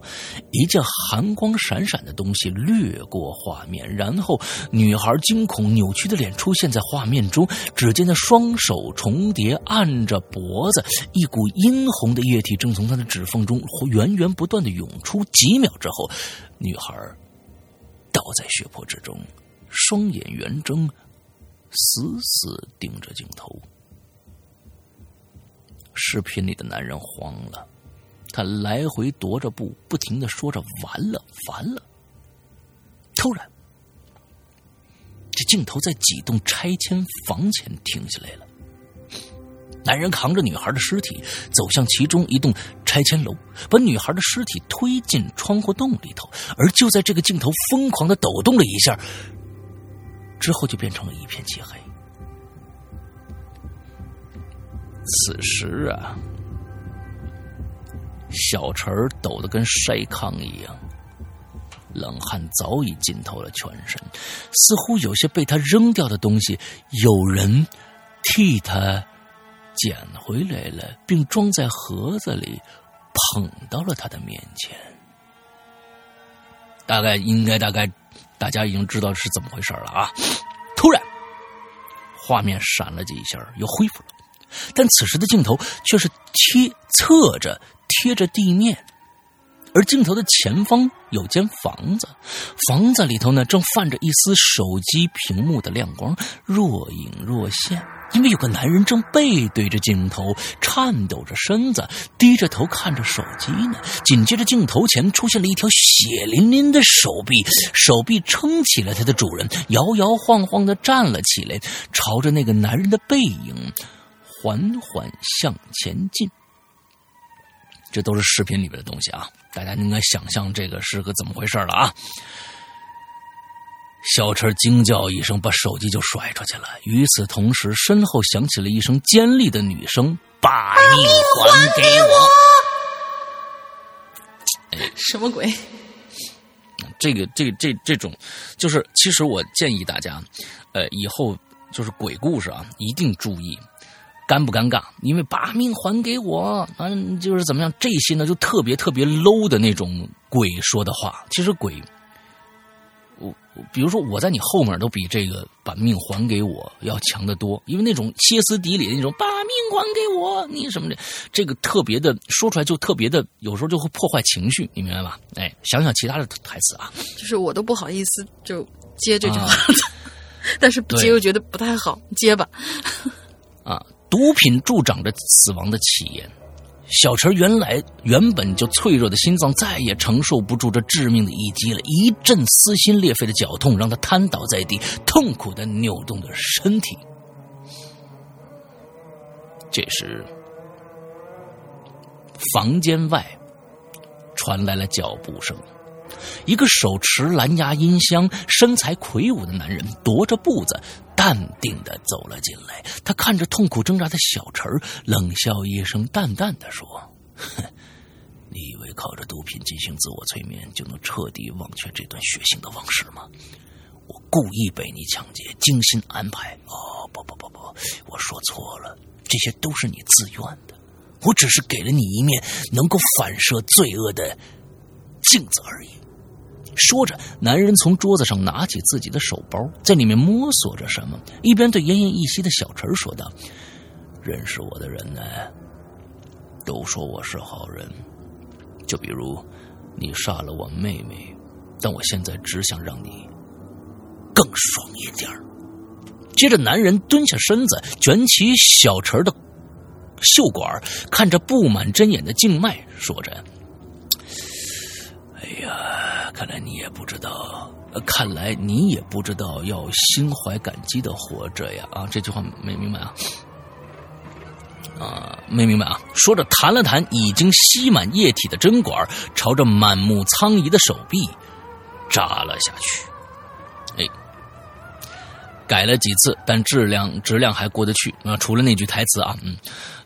一件寒光闪闪的东西掠过画面，然后女孩惊恐扭曲的脸出现在画面中。只见她双手重叠按着脖子，一股殷红的液体正从她的指缝中源源不断的涌出。几秒之后，女孩倒在血泊之中。双眼圆睁，死死盯着镜头。视频里的男人慌了，他来回踱着步，不停的说着“完了，完了”。突然，这镜头在几栋拆迁房前停下来了。男人扛着女孩的尸体走向其中一栋拆迁楼，把女孩的尸体推进窗户洞里头。而就在这个镜头疯狂的抖动了一下。之后就变成了一片漆黑。此时啊，小陈抖得跟筛糠一样，冷汗早已浸透了全身，似乎有些被他扔掉的东西，有人替他捡回来了，并装在盒子里，捧到了他的面前。大概应该大概。大家已经知道是怎么回事了啊！突然，画面闪了几下，又恢复了，但此时的镜头却是贴侧着贴着地面，而镜头的前方有间房子，房子里头呢正泛着一丝手机屏幕的亮光，若隐若现。因为有个男人正背对着镜头，颤抖着身子，低着头看着手机呢。紧接着，镜头前出现了一条血淋淋的手臂，手臂撑起了他的主人，摇摇晃晃的站了起来，朝着那个男人的背影缓缓向前进。这都是视频里边的东西啊，大家应该想象这个是个怎么回事了啊。小陈惊叫一声，把手机就甩出去了。与此同时，身后响起了一声尖利的女声：“把命还给我！”什么鬼？这个、这、这、这种，就是其实我建议大家，呃，以后就是鬼故事啊，一定注意尴不尴尬，因为“把命还给我”，嗯，就是怎么样，这些呢就特别特别 low 的那种鬼说的话。其实鬼。比如说，我在你后面都比这个把命还给我要强得多，因为那种歇斯底里的那种把命还给我，你什么的，这个特别的说出来就特别的，有时候就会破坏情绪，你明白吧？哎，想想其他的台词啊，就是我都不好意思就接这句话，但是不接又觉得不太好，接吧。(laughs) 啊，毒品助长着死亡的起源。小陈原来原本就脆弱的心脏再也承受不住这致命的一击了，一阵撕心裂肺的绞痛让他瘫倒在地，痛苦的扭动着身体。这时，房间外传来了脚步声。一个手持蓝牙音箱、身材魁梧的男人踱着步子，淡定的走了进来。他看着痛苦挣扎的小陈冷笑一声，淡淡的说：“哼，(laughs) 你以为靠着毒品进行自我催眠就能彻底忘却这段血腥的往事吗？我故意被你抢劫，精心安排。哦，不不不不，我说错了，这些都是你自愿的。我只是给了你一面能够反射罪恶的镜子而已。”说着，男人从桌子上拿起自己的手包，在里面摸索着什么，一边对奄奄一息的小陈说道：“认识我的人呢，都说我是好人。就比如，你杀了我妹妹，但我现在只想让你更爽一点接着，男人蹲下身子，卷起小陈的袖管，看着布满针眼的静脉，说着：“哎呀。”看来你也不知道，看来你也不知道要心怀感激的活着呀！啊，这句话没明白啊？啊，没明白啊？说着，弹了弹已经吸满液体的针管，朝着满目苍夷的手臂扎了下去。哎，改了几次，但质量质量还过得去啊！除了那句台词啊，嗯，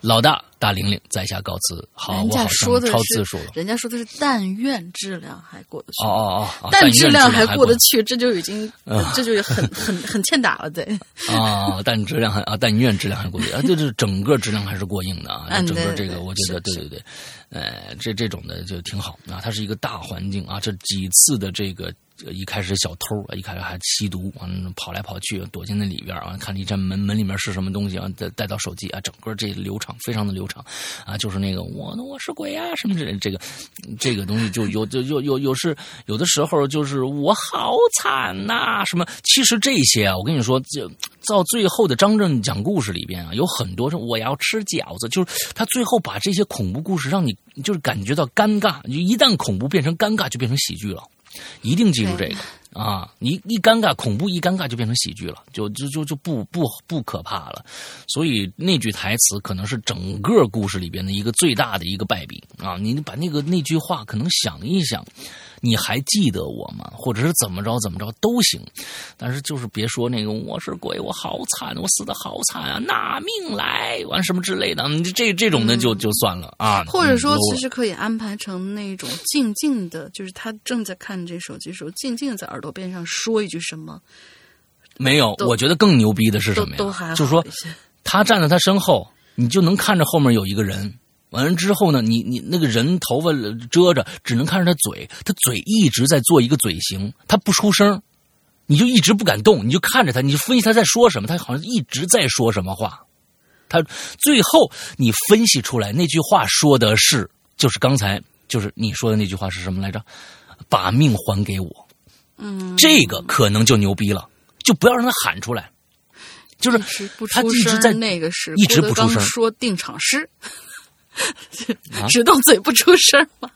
老大。大玲玲在下告辞。好，我好说的超字数了。人家说的是但愿质量还过得去。哦哦哦，但质量还过得去，这就已经，这就很很很欠打了，对。(laughs) 啊，但质量还啊，但愿质量还过得去啊，就是整个质量还是过硬的啊。(laughs) 整个这个，我觉得，对对对，呃，这这种的就挺好啊。它是一个大环境啊，这几次的这个。一开始小偷，一开始还吸毒，完了跑来跑去，躲进那里边啊，看一扇门，门里面是什么东西啊？带带到手机啊，整个这流程非常的流畅啊，就是那个我，我是鬼啊，什么这这个这个东西就有就有有有是有的时候就是我好惨呐，什么其实这些啊，我跟你说，就到最后的张震讲故事里边啊，有很多是我要吃饺子，就是他最后把这些恐怖故事让你就是感觉到尴尬，就一旦恐怖变成尴尬，就变成喜剧了。一定记住这个啊！你一尴尬，恐怖一尴尬就变成喜剧了，就就就就不不不可怕了。所以那句台词可能是整个故事里边的一个最大的一个败笔啊！你把那个那句话可能想一想。你还记得我吗？或者是怎么着怎么着都行，但是就是别说那个我是鬼，我好惨，我死的好惨啊，拿命来，完什么之类的，这这种的就就算了啊。或者说，其实可以安排成那种静静的，就是他正在看这手机时候，静静在耳朵边上说一句什么。没有，我觉得更牛逼的是什么呀？就是说，他站在他身后，你就能看着后面有一个人。完了之后呢，你你那个人头发遮着，只能看着他嘴，他嘴一直在做一个嘴型，他不出声，你就一直不敢动，你就看着他，你就分析他在说什么，他好像一直在说什么话，他最后你分析出来那句话说的是，就是刚才就是你说的那句话是什么来着？把命还给我，嗯，这个可能就牛逼了，就不要让他喊出来。就是他，一直在那个是一直不出声说定场诗，啊 (laughs) 只动嘴不出声吗。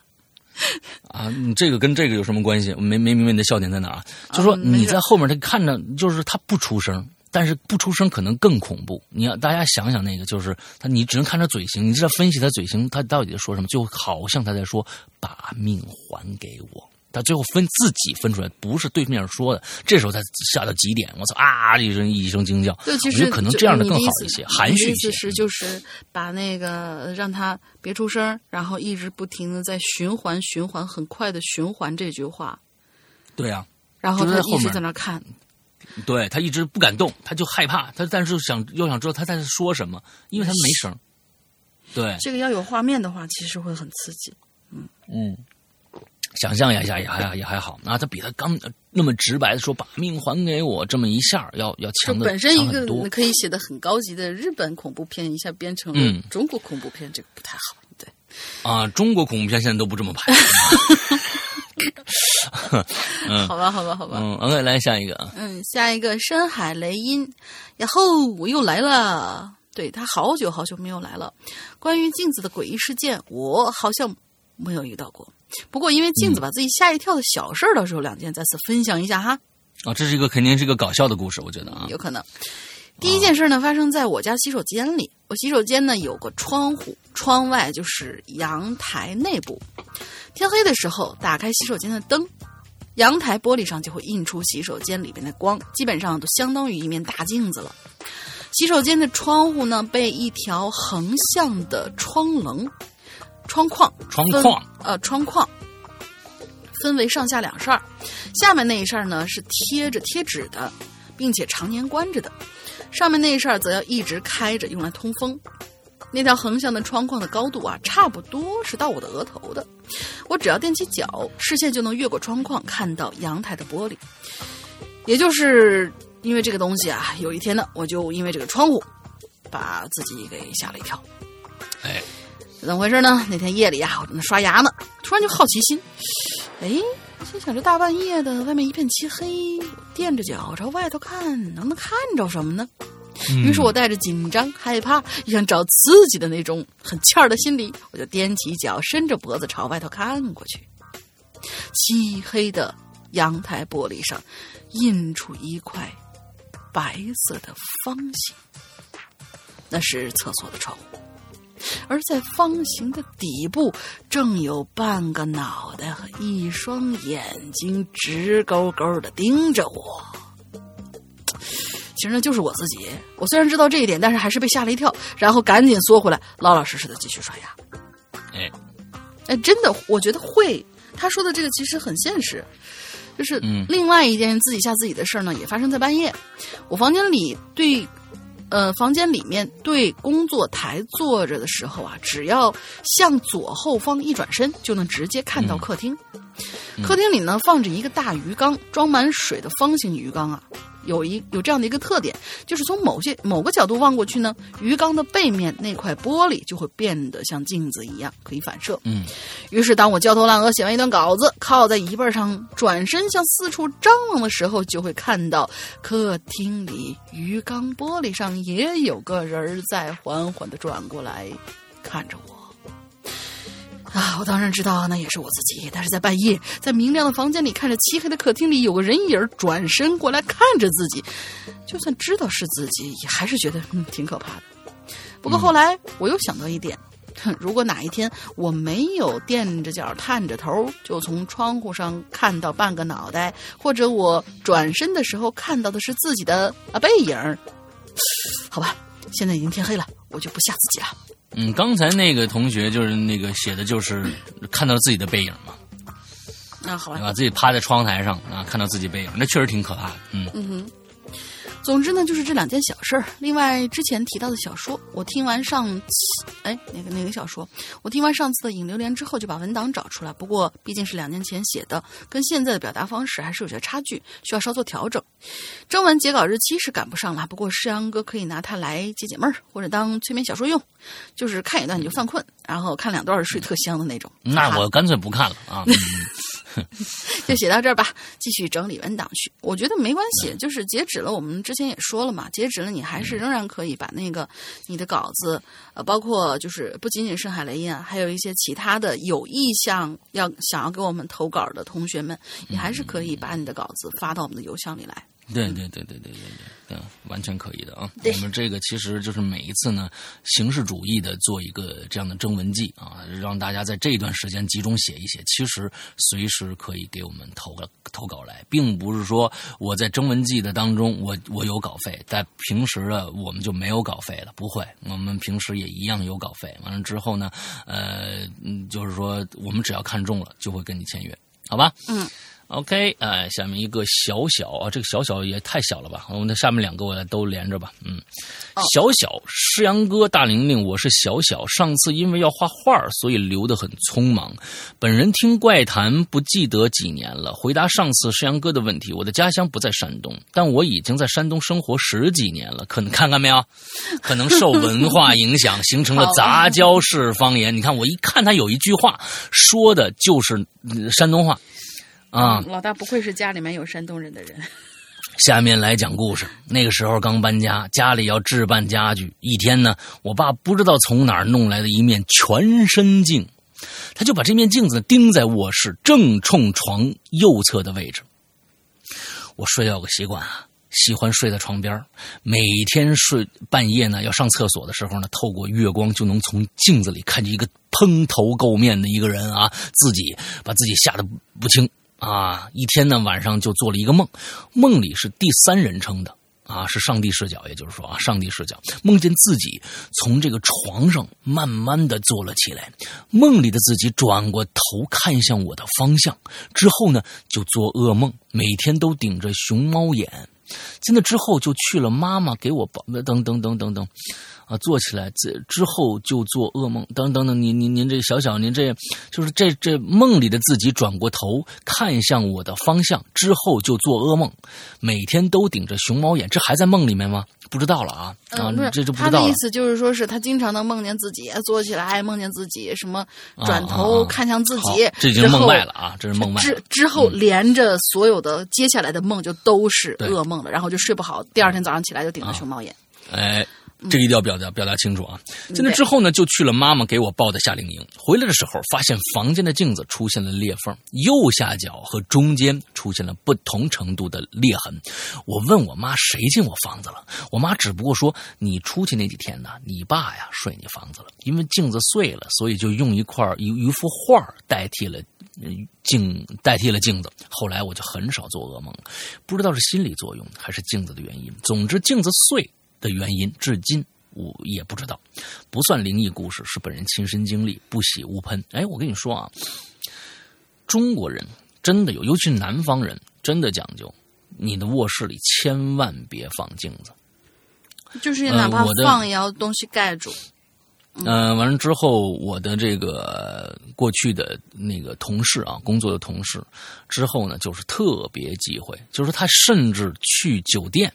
啊，你这个跟这个有什么关系？我没没明白你的笑点在哪？就说你在后面，他看着就是他不出声，但是不出声可能更恐怖。你要大家想想那个，就是他，你只能看他嘴型，你知道分析他嘴型，他到底在说什么，就好像他在说把命还给我。他最后分自己分出来，不是对面说的。这时候他吓到极点，我操啊！一声一声惊叫。就其实可能这样的更好一些，含蓄意思。是就是把那个让他别出声，然后一直不停的在循环循环，很快的循环这句话，对啊，然后他一直在那看。对他一直不敢动，他就害怕，他但是想又想知道他在说什么，因为他没声。对，这个要有画面的话，其实会很刺激。嗯嗯，想象一下也还也还好那，他比他刚那么直白的说把命还给我这么一下要要就强的本身一个。可以写的很高级的日本恐怖片，一下变成嗯了中国恐怖片，这个不太好。对，啊，中国恐怖片现在都不这么拍。(laughs) 嗯好吧，好吧，好吧。嗯，OK，来下一个啊，嗯，下一个深海雷音，然后我又来了。对他好久好久没有来了。关于镜子的诡异事件，我好像没有遇到过。不过因为镜子把自己吓一跳的小事儿，到时候两件再次分享一下哈，啊，这是一个肯定是一个搞笑的故事，我觉得啊，有可能。第一件事呢，发生在我家洗手间里。我洗手间呢有个窗户，窗外就是阳台内部。天黑的时候，打开洗手间的灯，阳台玻璃上就会映出洗手间里边的光，基本上都相当于一面大镜子了。洗手间的窗户呢，被一条横向的窗棱、窗框窗框呃窗框分为上下两扇儿，下面那一扇儿呢是贴着贴纸的，并且常年关着的，上面那一扇儿则要一直开着，用来通风。那条横向的窗框的高度啊，差不多是到我的额头的。我只要踮起脚，视线就能越过窗框看到阳台的玻璃。也就是因为这个东西啊，有一天呢，我就因为这个窗户，把自己给吓了一跳。哎，怎么回事呢？那天夜里啊，我正在刷牙呢，突然就好奇心，哎，心想这大半夜的，外面一片漆黑，我踮着脚朝外头看，能不能看着什么呢？嗯于是我带着紧张、害怕，又想找刺激的那种很欠儿的心理，我就踮起脚，伸着脖子朝外头看过去。漆黑的阳台玻璃上印出一块白色的方形，那是厕所的窗户。而在方形的底部，正有半个脑袋和一双眼睛直勾勾的盯着我。其实呢，就是我自己。我虽然知道这一点，但是还是被吓了一跳，然后赶紧缩回来，老老实实的继续刷牙。哎，哎，真的，我觉得会。他说的这个其实很现实，就是嗯另外一件自己吓自己的事儿呢，也发生在半夜。我房间里对，呃，房间里面对工作台坐着的时候啊，只要向左后方一转身，就能直接看到客厅。客厅里呢放着一个大鱼缸，装满水的方形鱼缸啊，有一有这样的一个特点，就是从某些某个角度望过去呢，鱼缸的背面那块玻璃就会变得像镜子一样可以反射。嗯于是，当我焦头烂额写完一段稿子，靠在椅背上，转身向四处张望的时候，就会看到客厅里鱼缸玻璃上也有个人儿在缓缓的转过来，看着我。啊，我当然知道那也是我自己，但是在半夜，在明亮的房间里，看着漆黑的客厅里有个人影儿转身过来看着自己，就算知道是自己，也还是觉得嗯挺可怕的。不过后来我又想到一点，哼，如果哪一天我没有垫着脚探着头，就从窗户上看到半个脑袋，或者我转身的时候看到的是自己的啊背影，好吧，现在已经天黑了，我就不吓自己了。嗯，刚才那个同学就是那个写的就是看到自己的背影嘛，那、好吧，把？自己趴在窗台上啊，看到自己背影，那确实挺可怕的。嗯嗯哼。总之呢，就是这两件小事儿。另外，之前提到的小说，我听完上次，哎，那个那个小说，我听完上次的《引榴莲》之后，就把文档找出来。不过，毕竟是两年前写的，跟现在的表达方式还是有些差距，需要稍作调整。征文截稿日期是赶不上了，不过诗阳哥可以拿它来解解闷儿，或者当催眠小说用，就是看一段你就犯困，然后看两段睡特香的那种。那我干脆不看了啊。嗯 (laughs) 就写到这儿吧，继续整理文档去。我觉得没关系，就是截止了。我们之前也说了嘛，截止了，你还是仍然可以把那个你的稿子，呃，包括就是不仅仅是海雷音啊，还有一些其他的有意向要想要给我们投稿的同学们，你还是可以把你的稿子发到我们的邮箱里来。对对对对对对对，嗯，完全可以的啊。我们这个其实就是每一次呢，形式主义的做一个这样的征文记啊，让大家在这段时间集中写一写。其实随时可以给我们投个投稿来，并不是说我在征文记的当中我我有稿费，在平时的我们就没有稿费了，不会，我们平时也一样有稿费。完了之后呢，呃，嗯，就是说我们只要看中了，就会跟你签约，好吧？嗯。OK，呃，下面一个小小啊，这个小小也太小了吧？我们的下面两个我都连着吧。嗯，小小诗阳哥大玲玲，我是小小。上次因为要画画，所以留得很匆忙。本人听怪谈不记得几年了。回答上次诗阳哥的问题，我的家乡不在山东，但我已经在山东生活十几年了。可能看看没有？(laughs) 可能受文化影响，形成了杂交式方言。你看，我一看他有一句话说的就是呃山东话。啊，老大不愧是家里面有山东人的人。下面来讲故事。那个时候刚搬家，家里要置办家具。一天呢，我爸不知道从哪儿弄来的一面全身镜，他就把这面镜子钉在卧室正冲床右侧的位置。我睡觉有个习惯啊，喜欢睡在床边儿每天睡半夜呢要上厕所的时候呢，透过月光就能从镜子里看见一个蓬头垢面的一个人啊，自己把自己吓得不轻。啊，一天呢晚上就做了一个梦，梦里是第三人称的啊，是上帝视角，也就是说啊，上帝视角，梦见自己从这个床上慢慢的坐了起来，梦里的自己转过头看向我的方向，之后呢就做噩梦，每天都顶着熊猫眼。在那之后就去了妈妈给我，等等等等等，啊，做起来之之后就做噩梦，等等等，您您您这小小您这就是这这梦里的自己转过头看向我的方向之后就做噩梦，每天都顶着熊猫眼，这还在梦里面吗？不知道了啊啊，嗯，不是，这就不知道了他的意。思就是说是他经常能梦见自己坐起来，梦见自己什么转啊头啊看向自好己，这已经梦外了啊，这是梦外。之之后连着所有的接下来的梦就都是噩梦了，然后就睡不好，第二天早上起来就顶着熊猫眼。哎，这个一定要表达表达清楚啊！嗯在那之后呢，就去了妈妈给我报的夏令营。回来的时候，发现房间的镜子出现了裂缝，右下角和中间出现了不同程度的裂痕。我问我妈谁进我房子了，我妈只不过说你出去那几天呢，你爸呀睡你房子了，因为镜子碎了，所以就用一块一一幅画代替了。呃镜代替了镜子，后来我就很少做噩梦了，不知道是心理作用还是镜子的原因。总之，镜子碎的原因至今我也不知道，不算灵异故事，是本人亲身经历，不喜勿喷。哎，我跟你说啊，中国人真的有，尤其是南方人，真的讲究，你的卧室里千万别放镜子。就是哪怕放也要东西盖住。嗯，完了之后，我的这个过去的那个同事啊，工作的同事，之后呢，就是特别忌讳，就是他甚至去酒店，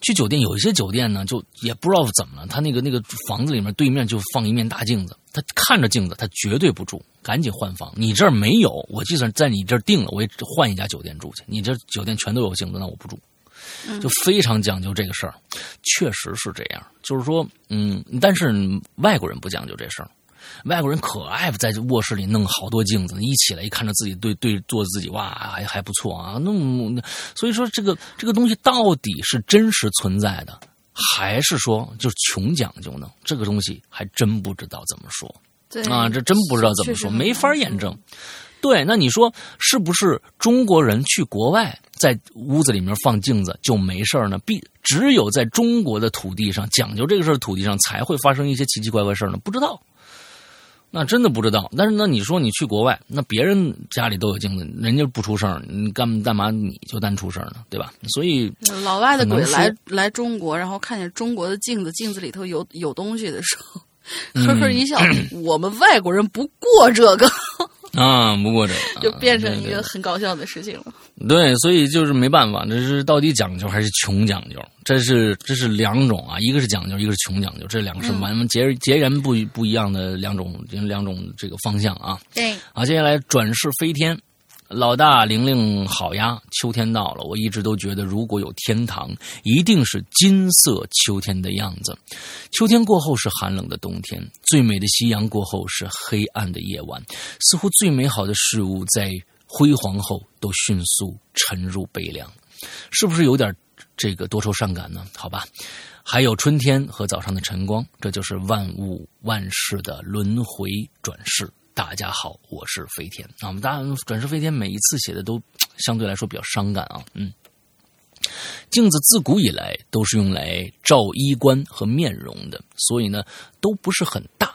去酒店有一些酒店呢，就也不知道怎么了，他那个那个房子里面对面就放一面大镜子，他看着镜子，他绝对不住，赶紧换房。你这儿没有，我就算在你这儿定了，我也换一家酒店住去。你这酒店全都有镜子，那我不住。就非常讲究这个事儿，确实是这样。就是说，嗯，但是外国人不讲究这事儿，外国人可爱在卧室里弄好多镜子，一起来一看着自己对对做自己，哇，还还不错啊。那么，所以说这个这个东西到底是真实存在的，还是说就是穷讲究呢？这个东西还真不知道怎么说。对啊，这真不知道怎么说，没法验证。对，那你说是不是中国人去国外在屋子里面放镜子就没事儿呢？必只有在中国的土地上讲究这个事儿，土地上才会发生一些奇奇怪怪事儿呢？不知道，那真的不知道。但是呢，你说你去国外，那别人家里都有镜子，人家不出声，你干干嘛你就单出声呢？对吧？所以老外的鬼来来中国，然后看见中国的镜子，镜子里头有有东西的时候，嗯呵呵一笑。我们外国人不过这个，(laughs) 啊，不过这个 (laughs) 就变成一个很搞笑的事情了。对，所以就是没办法，这是到底讲究还是穷讲究？这是这是两种啊，一个是讲究，一个是穷讲究，这两个是完完截截然不不一样的两种两种这个方向啊。对，好，接下来转世飞天，老大玲玲好呀，秋天到了，我一直都觉得如果有天堂，一定是金色秋天的样子。秋天过后是寒冷的冬天，最美的夕阳过后是黑暗的夜晚，似乎最美好的事物在辉煌后都迅速沉入悲凉，是不是有点这个多愁善感呢？好吧。还有春天和早上的晨光，这就是万物万事的轮回转世。大家好，我是飞天。啊，我们大家转世飞天每一次写的都相对来说比较伤感啊。嗯，镜子自古以来都是用来照衣冠和面容的，所以呢都不是很大。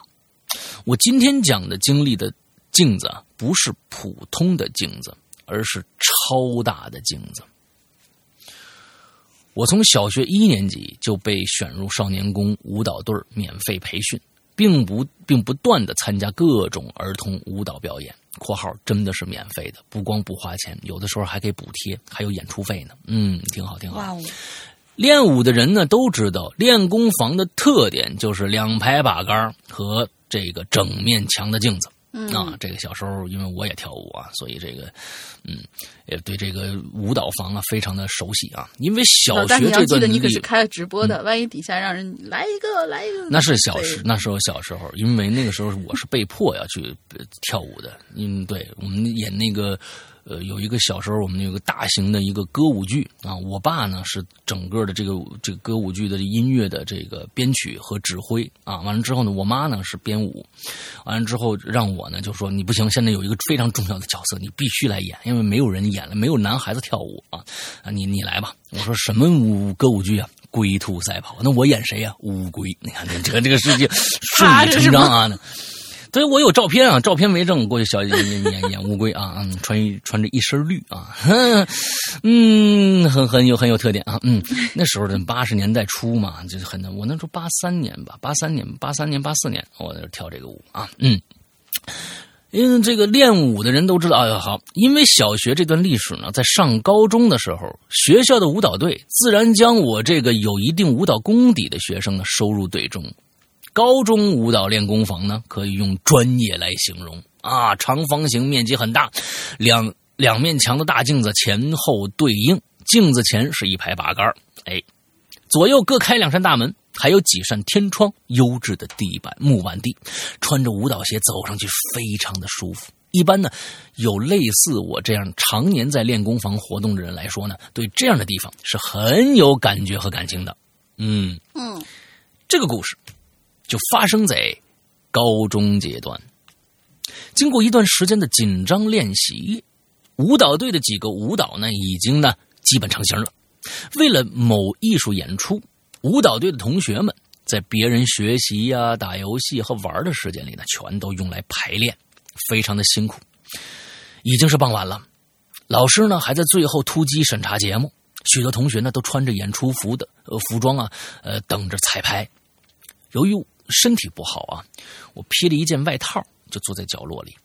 我今天讲的经历的镜子啊，不是普通的镜子，而是超大的镜子。我从小学一年级就被选入少年宫舞蹈队免费培训，并不并不断的参加各种儿童舞蹈表演（括号真的是免费的，不光不花钱，有的时候还给补贴，还有演出费呢）。嗯，挺好，挺好。练武的人呢都知道，练功房的特点就是两排把杆和这个整面墙的镜子。啊，这个小时候因为我也跳舞啊，所以这个，嗯，也对这个舞蹈房啊非常的熟悉啊。因为小学这段你可是开了直播的，万一底下让人来一个来一个，那是小时那时候小时候，因为那个时候我是被迫要去跳舞的。嗯，对我们演那个。呃，有一个小时候，我们有个大型的一个歌舞剧啊，我爸呢是整个的这个这个歌舞剧的音乐的这个编曲和指挥啊。完了之后呢，我妈呢是编舞，完了之后让我呢就说你不行，现在有一个非常重要的角色，你必须来演，因为没有人演了，没有男孩子跳舞啊啊，你你来吧。我说什么舞歌舞剧啊？龟兔赛跑，那我演谁呀？乌龟。你看这这这个世界 (laughs) 顺理成章啊。所以我有照片啊，照片为证。过去小演演演乌龟啊，嗯，穿一穿着一身绿啊，(laughs) 嗯，很很有很有特点啊，嗯，那时候的八十年代初嘛，就是很我那时候八三年吧，八三年八三年八四年，我在跳这个舞啊，嗯，因为这个练武的人都知道，哎呀好，因为小学这段历史呢，在上高中的时候，学校的舞蹈队自然将我这个有一定舞蹈功底的学生呢收入队中。高中舞蹈练功房呢，可以用专业来形容啊！长方形，面积很大，两两面墙的大镜子前后对应，镜子前是一排把杆哎，左右各开两扇大门，还有几扇天窗，优质的地板木板地，穿着舞蹈鞋走上去非常的舒服。一般呢，有类似我这样常年在练功房活动的人来说呢，对这样的地方是很有感觉和感情的。嗯嗯，这个故事。就发生在高中阶段。经过一段时间的紧张练习，舞蹈队的几个舞蹈呢，已经呢基本成型了。为了某艺术演出，舞蹈队的同学们在别人学习呀、打游戏和玩的时间里呢，全都用来排练，非常的辛苦。已经是傍晚了，老师呢还在最后突击审查节目，许多同学呢都穿着演出服的呃服装啊，呃等着彩排。由于身体不好啊，我披了一件外套，就坐在角落里，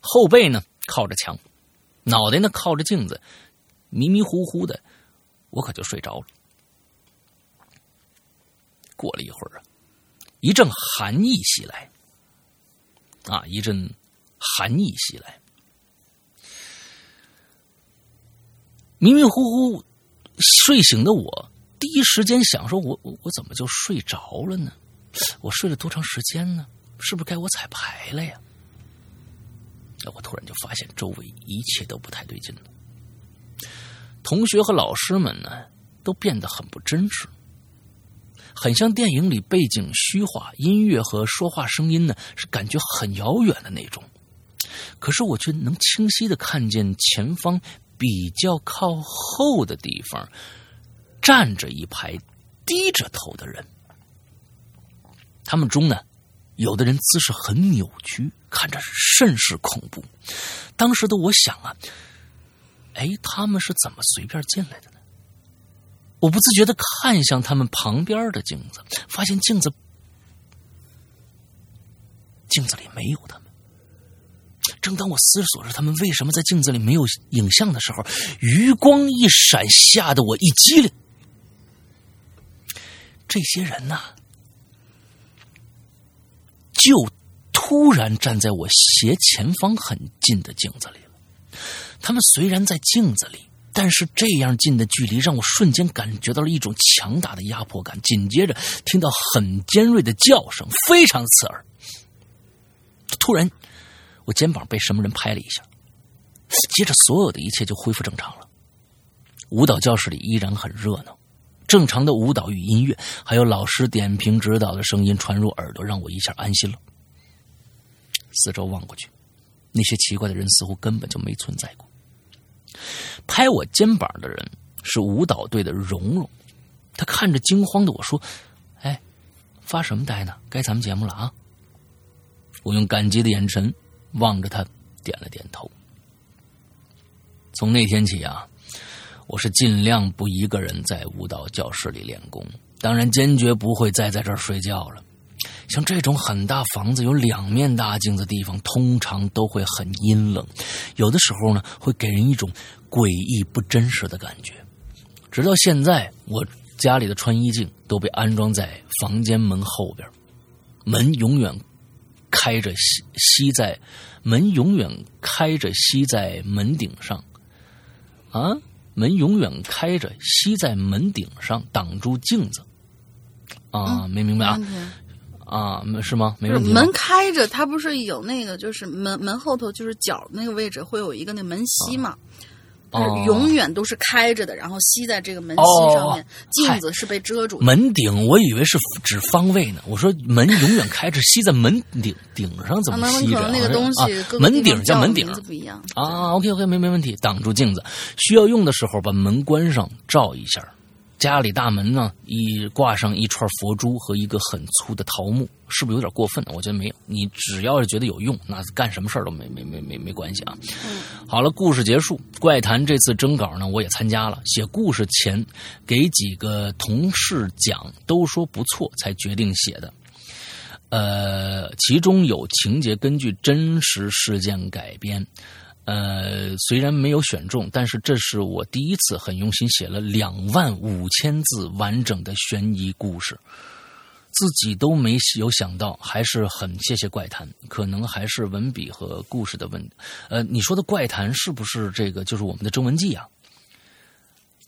后背呢靠着墙，脑袋呢靠着镜子，迷迷糊糊的，我可就睡着了。过了一会儿啊，一阵寒意袭来，啊，一阵寒意袭来，迷迷糊糊睡醒的我，第一时间想说：我我我怎么就睡着了呢？我睡了多长时间呢？是不是该我彩排了呀？那我突然就发现周围一切都不太对劲了。同学和老师们呢，都变得很不真实，很像电影里背景虚化，音乐和说话声音呢是感觉很遥远的那种。可是我却能清晰的看见前方比较靠后的地方站着一排低着头的人。他们中呢，有的人姿势很扭曲，看着甚是恐怖。当时的我想啊，哎，他们是怎么随便进来的呢？我不自觉的看向他们旁边的镜子，发现镜子镜子里没有他们。正当我思索着他们为什么在镜子里没有影像的时候，余光一闪，吓得我一激灵。这些人呐。就突然站在我斜前方很近的镜子里了，他们虽然在镜子里，但是这样近的距离让我瞬间感觉到了一种强大的压迫感。紧接着听到很尖锐的叫声，非常刺耳。突然，我肩膀被什么人拍了一下，接着所有的一切就恢复正常了。舞蹈教室里依然很热闹，正常的舞蹈与音乐，还有老师点评指导的声音传入耳朵，让我一下安心了。四周望过去，那些奇怪的人似乎根本就没存在过。拍我肩膀的人是舞蹈队的蓉蓉，他看着惊慌的我说：“哎，发什么呆呢？该咱们节目了啊！”我用感激的眼神望着他，点了点头。从那天起啊。我是尽量不一个人在舞蹈教室里练功，当然坚决不会再在这儿睡觉了。像这种很大房子有两面大镜子地方，通常都会很阴冷，有的时候呢会给人一种诡异不真实的感觉。直到现在，我家里的穿衣镜都被安装在房间门后边，门永远开着，吸吸在门永远开着，吸在门顶上，啊。门永远开着，吸在门顶上挡住镜子。啊，没明白啊？啊，是吗？没问题。门开着，它不是有那个，就是门门后头就是角那个位置会有一个那门吸嘛？永远都是开着的，然后吸在这个门吸上面，镜子是被遮住。门顶，我以为是指方位呢。我说门永远开着，吸在门顶顶上怎么吸着？那个东西，门顶叫门顶不一样啊。OK OK，没没问题，挡住镜子，需要用的时候把门关上，照一下。家里大门呢，一挂上一串佛珠和一个很粗的桃木，是不是有点过分？我觉得没有。你只要是觉得有用，那干什么事儿都没没没没没关系啊。好了，故事结束。怪谈这次征稿呢，我也参加了。写故事前给几个同事讲，都说不错，才决定写的。呃，其中有情节根据真实事件改编。呃，虽然没有选中，但是这是我第一次很用心写了两万五千字完整的悬疑故事，自己都没有想到，还是很谢谢怪谈，可能还是文笔和故事的问。呃，你说的怪谈是不是这个就是我们的征文记啊？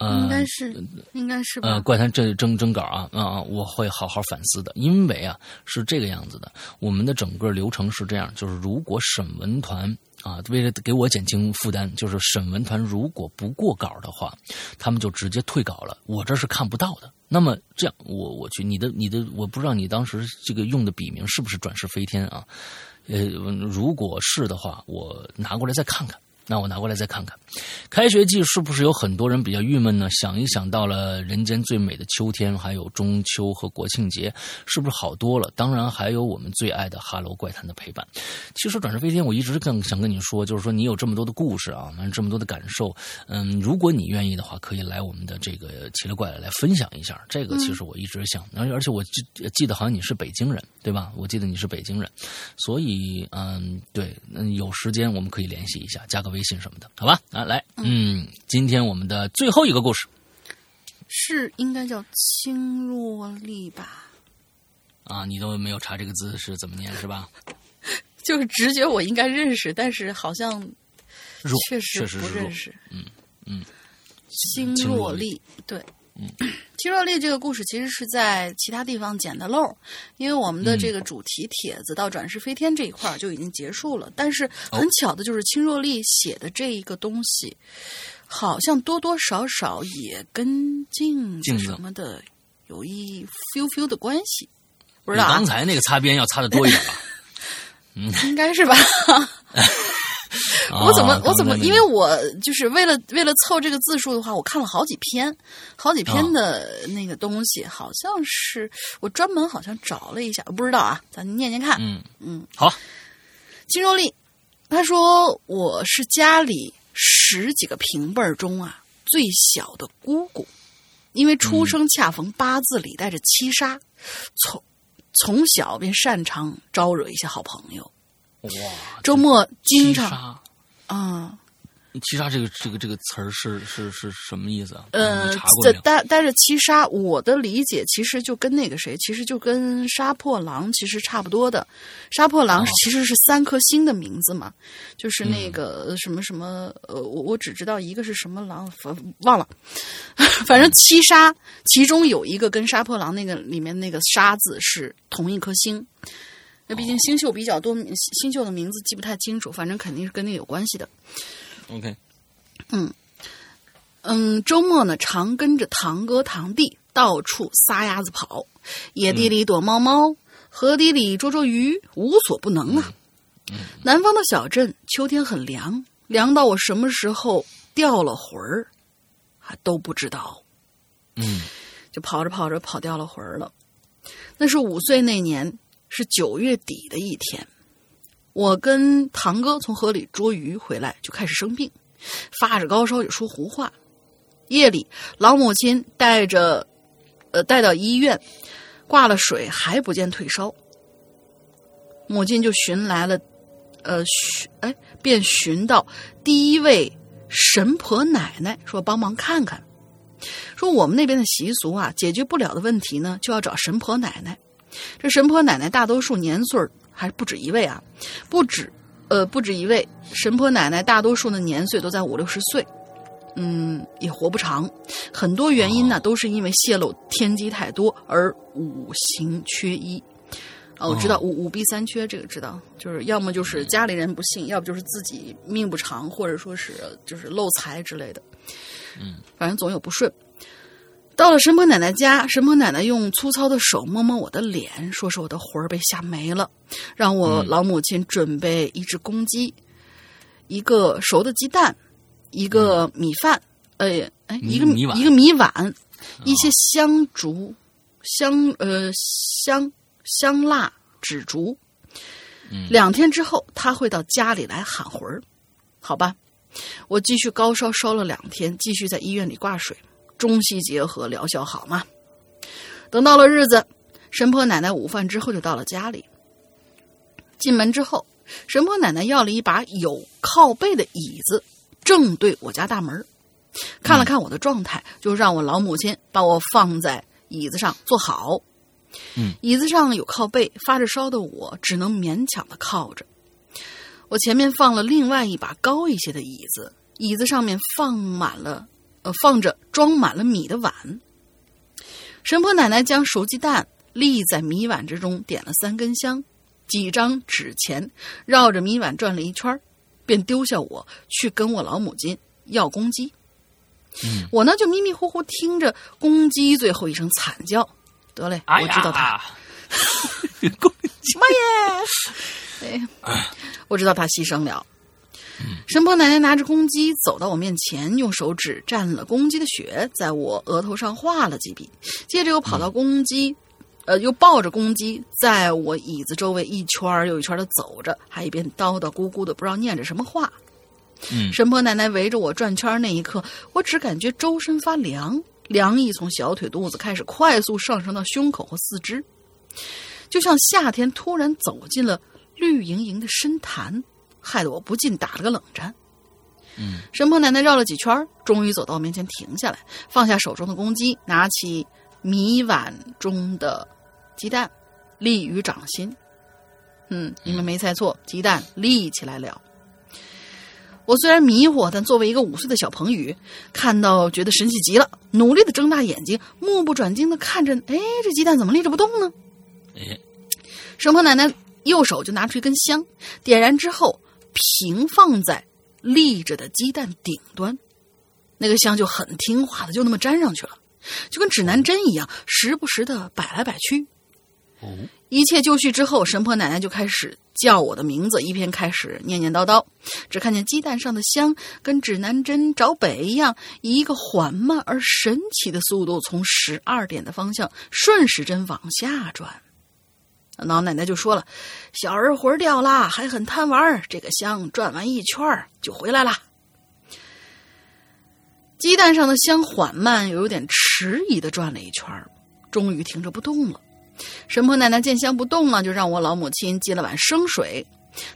应该是，应该是吧。呃，怪谈这征征稿啊，啊，我会好好反思的，因为啊是这个样子的，我们的整个流程是这样，就是如果审文团。啊，为了给我减轻负担，就是审文团如果不过稿的话，他们就直接退稿了。我这是看不到的。那么这样，我我去，你的你的，我不知道你当时这个用的笔名是不是转世飞天啊？呃，如果是的话，我拿过来再看看。那我拿过来再看看，开学季是不是有很多人比较郁闷呢？想一想到了人间最美的秋天，还有中秋和国庆节，是不是好多了？当然还有我们最爱的《哈喽怪谈》的陪伴。其实转世飞天，我一直更想跟你说，就是说你有这么多的故事啊，这么多的感受，嗯，如果你愿意的话，可以来我们的这个奇了怪了来分享一下。这个其实我一直想，而而且我记记得好像你是北京人对吧？我记得你是北京人，所以嗯，对，嗯，有时间我们可以联系一下，加个。微信什么的，好吧，啊，来，嗯，今天我们的最后一个故事是应该叫青若丽吧？啊，你都没有查这个字是怎么念是吧？(laughs) 就是直觉我应该认识，但是好像确实不认识。嗯嗯，青若丽，对。嗯，青若丽这个故事其实是在其他地方捡的漏，因为我们的这个主题帖子到转世飞天这一块就已经结束了。但是很巧的就是青若丽写的这一个东西，好像多多少少也跟镜子什么的有一 few few 的关系，不知道刚才那个擦边要擦的多一点吧？(laughs) 嗯，应该是吧。(laughs) (laughs) 我怎么我怎么？因为我就是为了为了凑这个字数的话，我看了好几篇，好几篇的那个东西，好像是我专门好像找了一下，不知道啊，咱念念看。嗯嗯，好。金若丽，她说我是家里十几个平辈儿中啊最小的姑姑，因为出生恰逢八字里带着七杀，从从小便擅长招惹一些好朋友。哇！周末经常啊，七杀这个这个这个词儿是是是什么意思啊？呃但但是七杀，我的理解其实就跟那个谁，其实就跟杀破狼其实差不多的。杀破狼哦其实是三颗星的名字嘛，就是嗯那个什么什么，呃，我我只知道一个是什么狼，反忘了。(laughs) 反正七杀其中有一个跟杀破狼那个里面那个杀字是同一颗星。那毕竟星宿比较多，星宿的名字记不太清楚，反正肯定是跟那有关系的。OK，嗯，周末呢，常跟着堂哥堂弟到处撒丫子跑，野地里躲猫猫，河底里捉捉鱼，无所不能啊。南方的小镇，秋天很凉，凉到我什么时候掉了魂儿，还都不知道。嗯就跑着跑着跑掉了魂儿了。那是五岁那年，是九月底的一天，我跟堂哥从河里捉鱼回来，就开始生病，发着高烧也说胡话。夜里，老母亲带着，呃，带到医院，挂了水还不见退烧，母亲就寻来了，呃，寻哎，便寻到第一位神婆奶奶，说帮忙看看。说我们那边的习俗啊，解决不了的问题呢，就要找神婆奶奶。这神婆奶奶大多数年岁儿还不止一位啊，不止呃不止一位。神婆奶奶大多数的年岁都在五六十岁，嗯，也活不长。很多原因呢，都是因为泄露天机太多而五行缺一。哦，我知道五五弊三缺，这个知道，就是要么就是家里人不信，要不就是自己命不长，或者说是就是漏财之类的。嗯，反正总有不顺。到了神婆奶奶家，神婆奶奶用粗糙的手摸摸我的脸，说是我的魂儿被吓没了，让我老母亲准备一只公鸡，一个熟的鸡蛋，一个米饭，呃，哎，一个米米碗一个米碗，一些香烛、香呃香香蜡、纸烛。嗯两天之后，他会到家里来喊魂儿，好吧？我继续高烧烧了两天，继续在医院里挂水，中西结合，疗效好嘛。等到了日子，神婆奶奶午饭之后就到了家里。进门之后，神婆奶奶要了一把有靠背的椅子，正对我家大门。看了看我的状态，就让我老母亲把我放在椅子上坐好。嗯，椅子上有靠背，发着烧的我只能勉强的靠着。我前面放了另外一把高一些的椅子，椅子上面放满了，呃，放着装满了米的碗。神婆奶奶将熟鸡蛋立在米碗之中，点了三根香，几张纸钱，绕着米碗转了一圈，便丢下我去跟我老母亲要公鸡。嗯，我呢就迷迷糊糊听着公鸡最后一声惨叫，得嘞，哎我知道他。(laughs) 呀，妈耶！(laughs) 对，我知道他牺牲了。神婆奶奶拿着公鸡走到我面前，用手指蘸了公鸡的血，在我额头上画了几笔，接着又跑到公鸡，呃，又抱着公鸡，在我椅子周围一圈又一圈的走着，还一边叨叨咕咕的，不知道念着什么话。嗯。神婆奶奶围着我转圈那一刻，我只感觉周身发凉，凉意从小腿肚子开始快速上升到胸口和四肢，就像夏天突然走进了绿莹莹的深潭，害得我不禁打了个冷战。嗯，神婆奶奶绕了几圈，终于走到我面前停下来，放下手中的公鸡，拿起米碗中的鸡蛋，立于掌心。嗯，你们没猜错，鸡蛋立起来了。我虽然迷惑，但作为一个五岁的小彭宇，看到觉得神奇极了，努力的睁大眼睛，目不转睛的看着，哎，这鸡蛋怎么立着不动呢？哎，神婆奶奶右手就拿出一根香，点燃之后平放在立着的鸡蛋顶端，那个香就很听话的就那么粘上去了，就跟指南针一样，时不时的摆来摆去。哦，一切就绪之后，神婆奶奶就开始叫我的名字，一边开始念念叨叨。只看见鸡蛋上的香跟指南针找北一样，以一个缓慢而神奇的速度从十二点的方向顺时针往下转。老奶奶就说了：“小儿魂掉啦，还很贪玩，这个香转完一圈儿就回来啦。”鸡蛋上的香缓慢又有点迟疑的转了一圈儿，终于停着不动了。神婆奶奶见香不动了，就让我老母亲接了碗生水。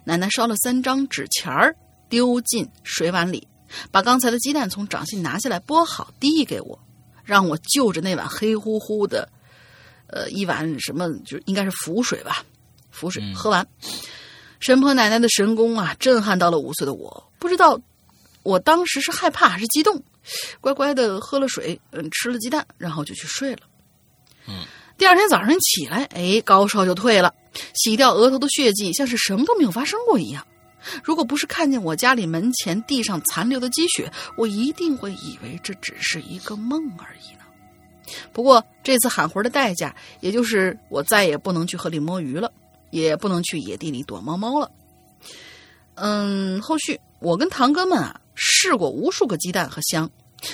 奶奶烧了三张纸钱儿，丢进水碗里，把刚才的鸡蛋从掌心拿下来剥好递给我，让我就着那碗黑乎乎的，呃，一碗什么就应该是符水吧，符水喝完。神婆奶奶的神功啊，震撼到了五岁的我，不知道我当时是害怕还是激动，乖乖的喝了水，嗯，吃了鸡蛋，然后就去睡了。嗯，第二天早上起来，哎，高烧就退了，洗掉额头的血迹，像是什么都没有发生过一样。如果不是看见我家里门前地上残留的积雪，我一定会以为这只是一个梦而已呢。不过这次喊魂的代价，也就是我再也不能去河里摸鱼了，也不能去野地里躲猫猫了。嗯，后续我跟堂哥们啊试过无数个鸡蛋和香，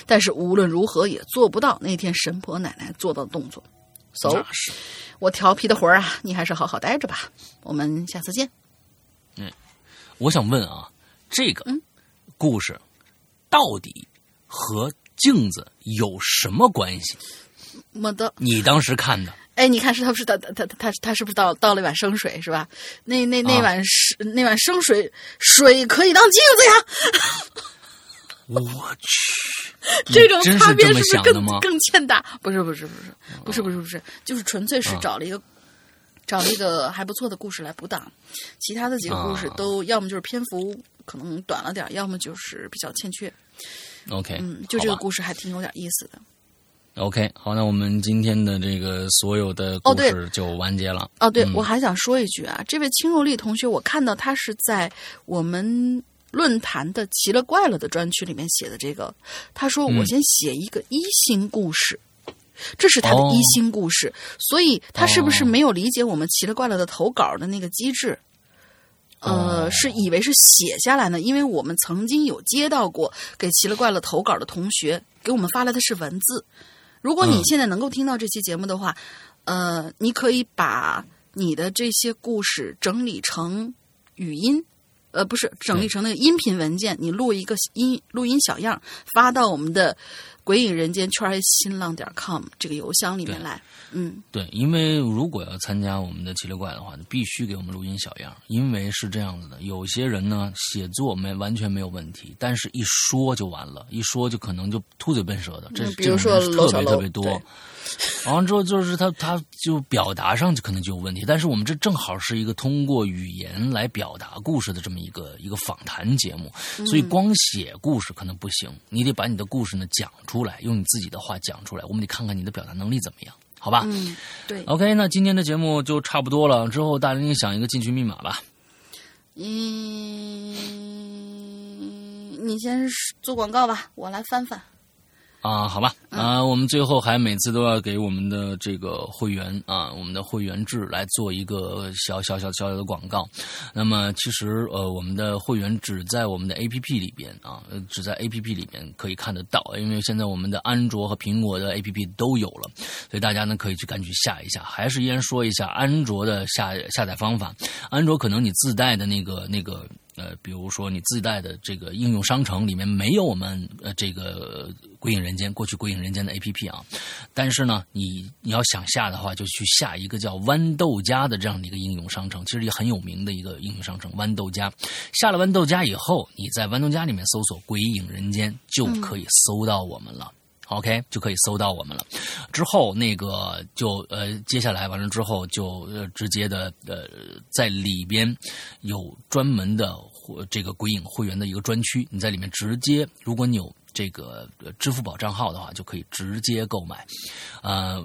但是无论如何也做不到那天神婆奶奶做到的动作。so，我调皮的魂儿啊，你还是好好待着吧。我们下次见。嗯我想问啊，这个嗯故事到底和镜子有什么关系？么的，你当时看的，哎，你看是他不是他他他他他是不是倒倒了一碗生水是吧？那那那啊碗是、那碗生水，水可以当镜子呀。我 (laughs) 去，这种差别是不是更？更欠打？不是不是不是不是不是不是，就是纯粹是啊找了一个、找了一个还不错的故事来补档，其他的几个故事啊都要么就是篇幅可能短了点儿，要么就是比较欠缺。OK，嗯，就这个故事还挺有点意思的。OK，好，那我们今天的这个所有的故事就完结了。哦，对，嗯我还想说一句啊，这位青若丽同学，我看到他是在我们论坛的“奇了怪了”的专区里面写的这个。他说：“嗯我先写一个一星故事。这是他的哦一星故事，所以他是不是哦没有理解我们奇了怪了的投稿的那个机制？呃，哦是以为是写下来呢？因为我们曾经有接到过给奇了怪了投稿的同学给我们发来的是文字。如果你嗯。现在能够听到这期节目的话，呃，你可以把你的这些故事整理成语音，呃，不是整理成那个音频文件，你录一个音录音小样，发到我们的“鬼影人间圈新浪点 com” 这个邮箱里面来。嗯，对，因为如果要参加我们的奇了怪的话，你必须给我们录音小样，因为是这样子的，有些人呢写作没完全没有问题，但是一说就完了，一说就可能就秃嘴笨舌的，这嗯比如说这种人是特别特别多。完了之后，就是他他就表达上就可能就有问题，但是我们这正好是一个通过语言来表达故事的这么一个一个访谈节目，所以光写故事可能不行，你得把你的故事呢讲出来，用你自己的话讲出来，我们得看看你的表达能力怎么样，好吧？嗯，对，OK，那今天的节目就差不多了。之后大林想一个进群密码吧。嗯，你先做广告吧，我来翻翻。啊，好吧，啊，我们最后还每次都要给我们的这个会员啊，我们的会员制来做一个小小小小小的广告。那么其实呃，我们的会员只在我们的 APP 里边啊，呃只在 APP 里边可以看得到，因为现在我们的安卓和苹果的 APP 都有了，所以大家呢可以去赶紧下一下。还是依然说一下安卓的下下载方法，安卓可能你自带的那个那个。呃，比如说你自带的这个应用商城里面没有我们呃这个《鬼影人间》过去《鬼影人间》的 APP 啊，但是呢，你你要想下的话，就去下一个叫豌豆荚的这样的一个应用商城，其实也很有名的一个应用商城豌豆荚。下了豌豆荚以后，你在豌豆荚里面搜索“鬼影人间”就可以搜到我们了。OK，就可以搜到我们了。之后那个就呃，接下来完了之后就呃直接的呃，在里边有专门的这个鬼影会员的一个专区，你在里面直接，如果你有这个支付宝账号的话，就可以直接购买。呃，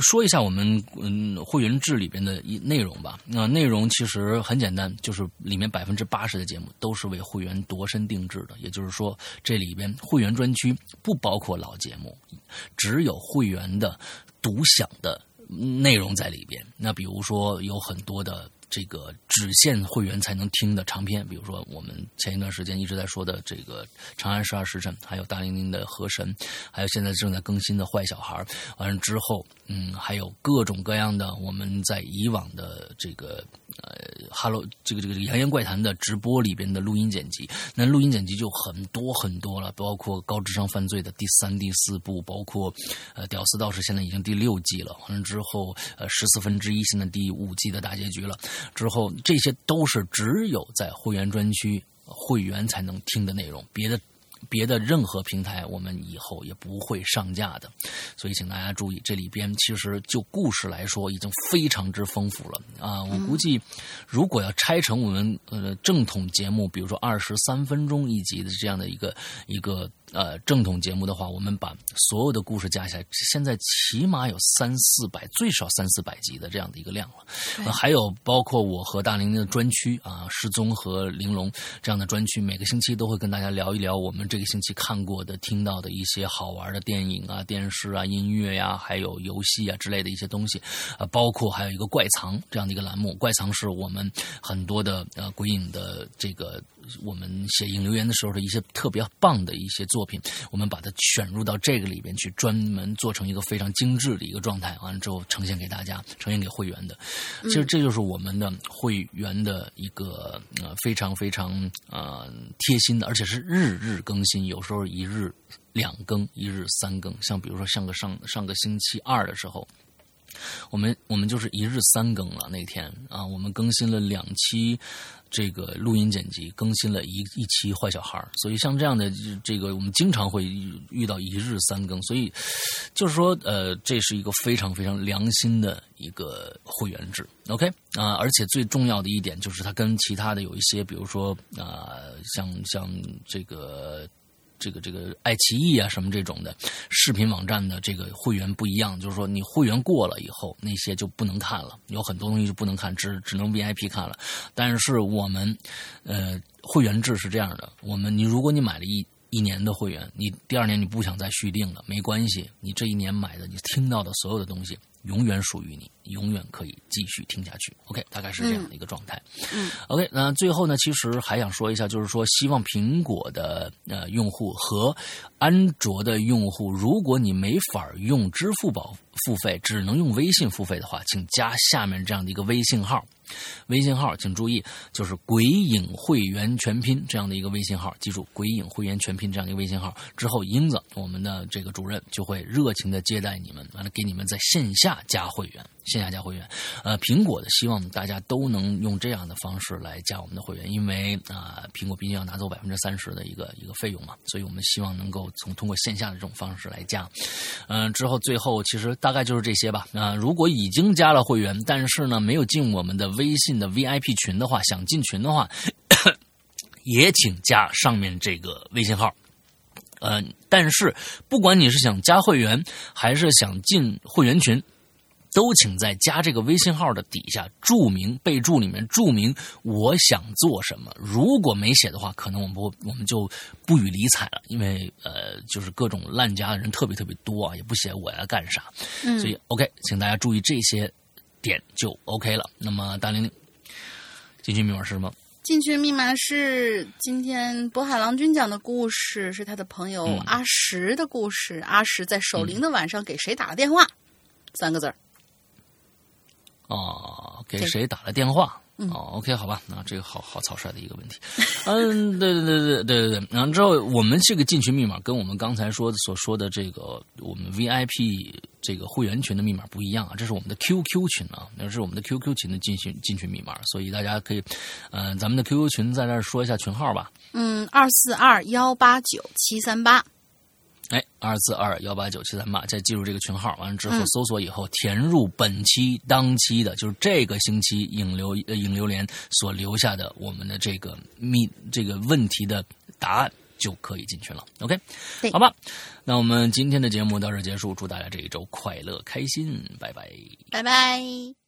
说一下我们嗯会员制里边的一内容吧。那、内容其实很简单，就是里面百分之八十的节目都是为会员度身定制的，也就是说，这里边会员专区不包括老节目，只有会员的独享的内容在里边。那比如说有很多的。这个只限会员才能听的长篇，比如说我们前一段时间一直在说的这个《长安十二时辰》，还有大玲玲的《河神》，还有现在正在更新的《坏小孩》。完了之后，嗯，还有各种各样的我们在以往的这个呃，Hello 这个这个这个《扬言怪谈》的直播里边的录音剪辑，那录音剪辑就很多很多了，包括高智商犯罪的第三、第四部，包括呃《屌丝道士》现在已经第六季了，完了之后呃十四分之一现在第五季的大结局了。之后，这些都是只有在会员专区会员才能听的内容，别的别的任何平台我们以后也不会上架的。所以请大家注意，这里边其实就故事来说已经非常之丰富了啊！我估计如果要拆成我们呃正统节目，比如说二十三分钟一集的这样的一个一个。呃，正统节目的话，我们把所有的故事加起来，现在起码有三四百，最少三四百集的这样的一个量了。呃、还有包括我和大玲玲的专区啊，失踪和玲珑这样的专区，每个星期都会跟大家聊一聊我们这个星期看过的、听到的一些好玩的电影啊、电视啊、音乐呀，还有游戏啊之类的一些东西。呃，包括还有一个怪藏这样的一个栏目，怪藏是我们很多的呃鬼影的这个我们写影留言的时候的一些特别棒的一些作。作品，我们把它选入到这个里边去，专门做成一个非常精致的一个状态，完了之后呈现给大家，呈现给会员的。其实这就是我们的会员的一个呃非常非常呃贴心的，而且是日日更新，有时候一日两更，一日三更。像比如说上个上上个星期二的时候。我们我们就是一日三更了，那天啊，我们更新了两期这个录音剪辑，更新了一一期坏小孩所以像这样的这个，我们经常会遇到一日三更，所以就是说，呃，这是一个非常非常良心的一个会员制，OK 啊，而且最重要的一点就是它跟其他的有一些，比如说啊，像像这个。这个这个爱奇艺啊什么这种的视频网站的这个会员不一样，就是说你会员过了以后，那些就不能看了，有很多东西就不能看，只只能 VIP 看了。但是我们，呃，会员制是这样的，我们你如果你买了一一年的会员，你第二年你不想再续订了，没关系，你这一年买的你听到的所有的东西。永远属于你，永远可以继续听下去。OK，大概是这样的一个状态。嗯，OK，那最后呢，其实还想说一下，就是说，希望苹果的呃用户和安卓的用户，如果你没法用支付宝付费，只能用微信付费的话，请加下面这样的一个微信号。微信号，请注意，就是“鬼影会员全拼”这样的一个微信号，记住“鬼影会员全拼”这样的一个微信号之后，英子，我们的这个主任就会热情的接待你们，完了给你们在线下加会员。线下加会员，呃，苹果的希望大家都能用这样的方式来加我们的会员，因为啊，苹果毕竟要拿走百分之三十的一个一个费用嘛，所以我们希望能够从通过线下的这种方式来加。嗯，之后最后其实大概就是这些吧。啊，如果已经加了会员，但是呢没有进我们的微信的 VIP 群的话，想进群的话，也请加上面这个微信号。嗯，但是不管你是想加会员，还是想进会员群。都请在加这个微信号的底下注明备注里面注明我想做什么。如果没写的话，可能我们不我们就不予理睬了，因为呃，就是各种烂加的人特别特别多啊，也不写我要干啥。嗯，所以 OK，请大家注意这些点就 OK 了。那么大玲玲，进去密码是什么？进去密码是今天渤海郎君讲的故事，是他的朋友阿石的故事。阿石在守灵的晚上给谁打了电话？三个字儿。哦，给谁打了电话？哦，OK，好吧，那这个好好草率的一个问题。嗯，对对对对对对对。然后之后，我们这个进群密码跟我们刚才说的所说的这个我们 VIP 这个会员群的密码不一样啊，这是我们的 QQ 群啊，那是我们的 QQ 群的进群进群密码，所以大家可以，嗯，咱们的 QQ 群在这儿说一下群号吧。嗯，二四二幺八九七三八。哎，二四二幺八九七三八，再记住这个群号，完了之后搜索以后填入本期当期的，就是这个星期影留影流连所留下的我们的这个密这个问题的答案，就可以进群了。OK，好吧，那我们今天的节目到这结束，祝大家这一周快乐开心，拜拜，拜拜。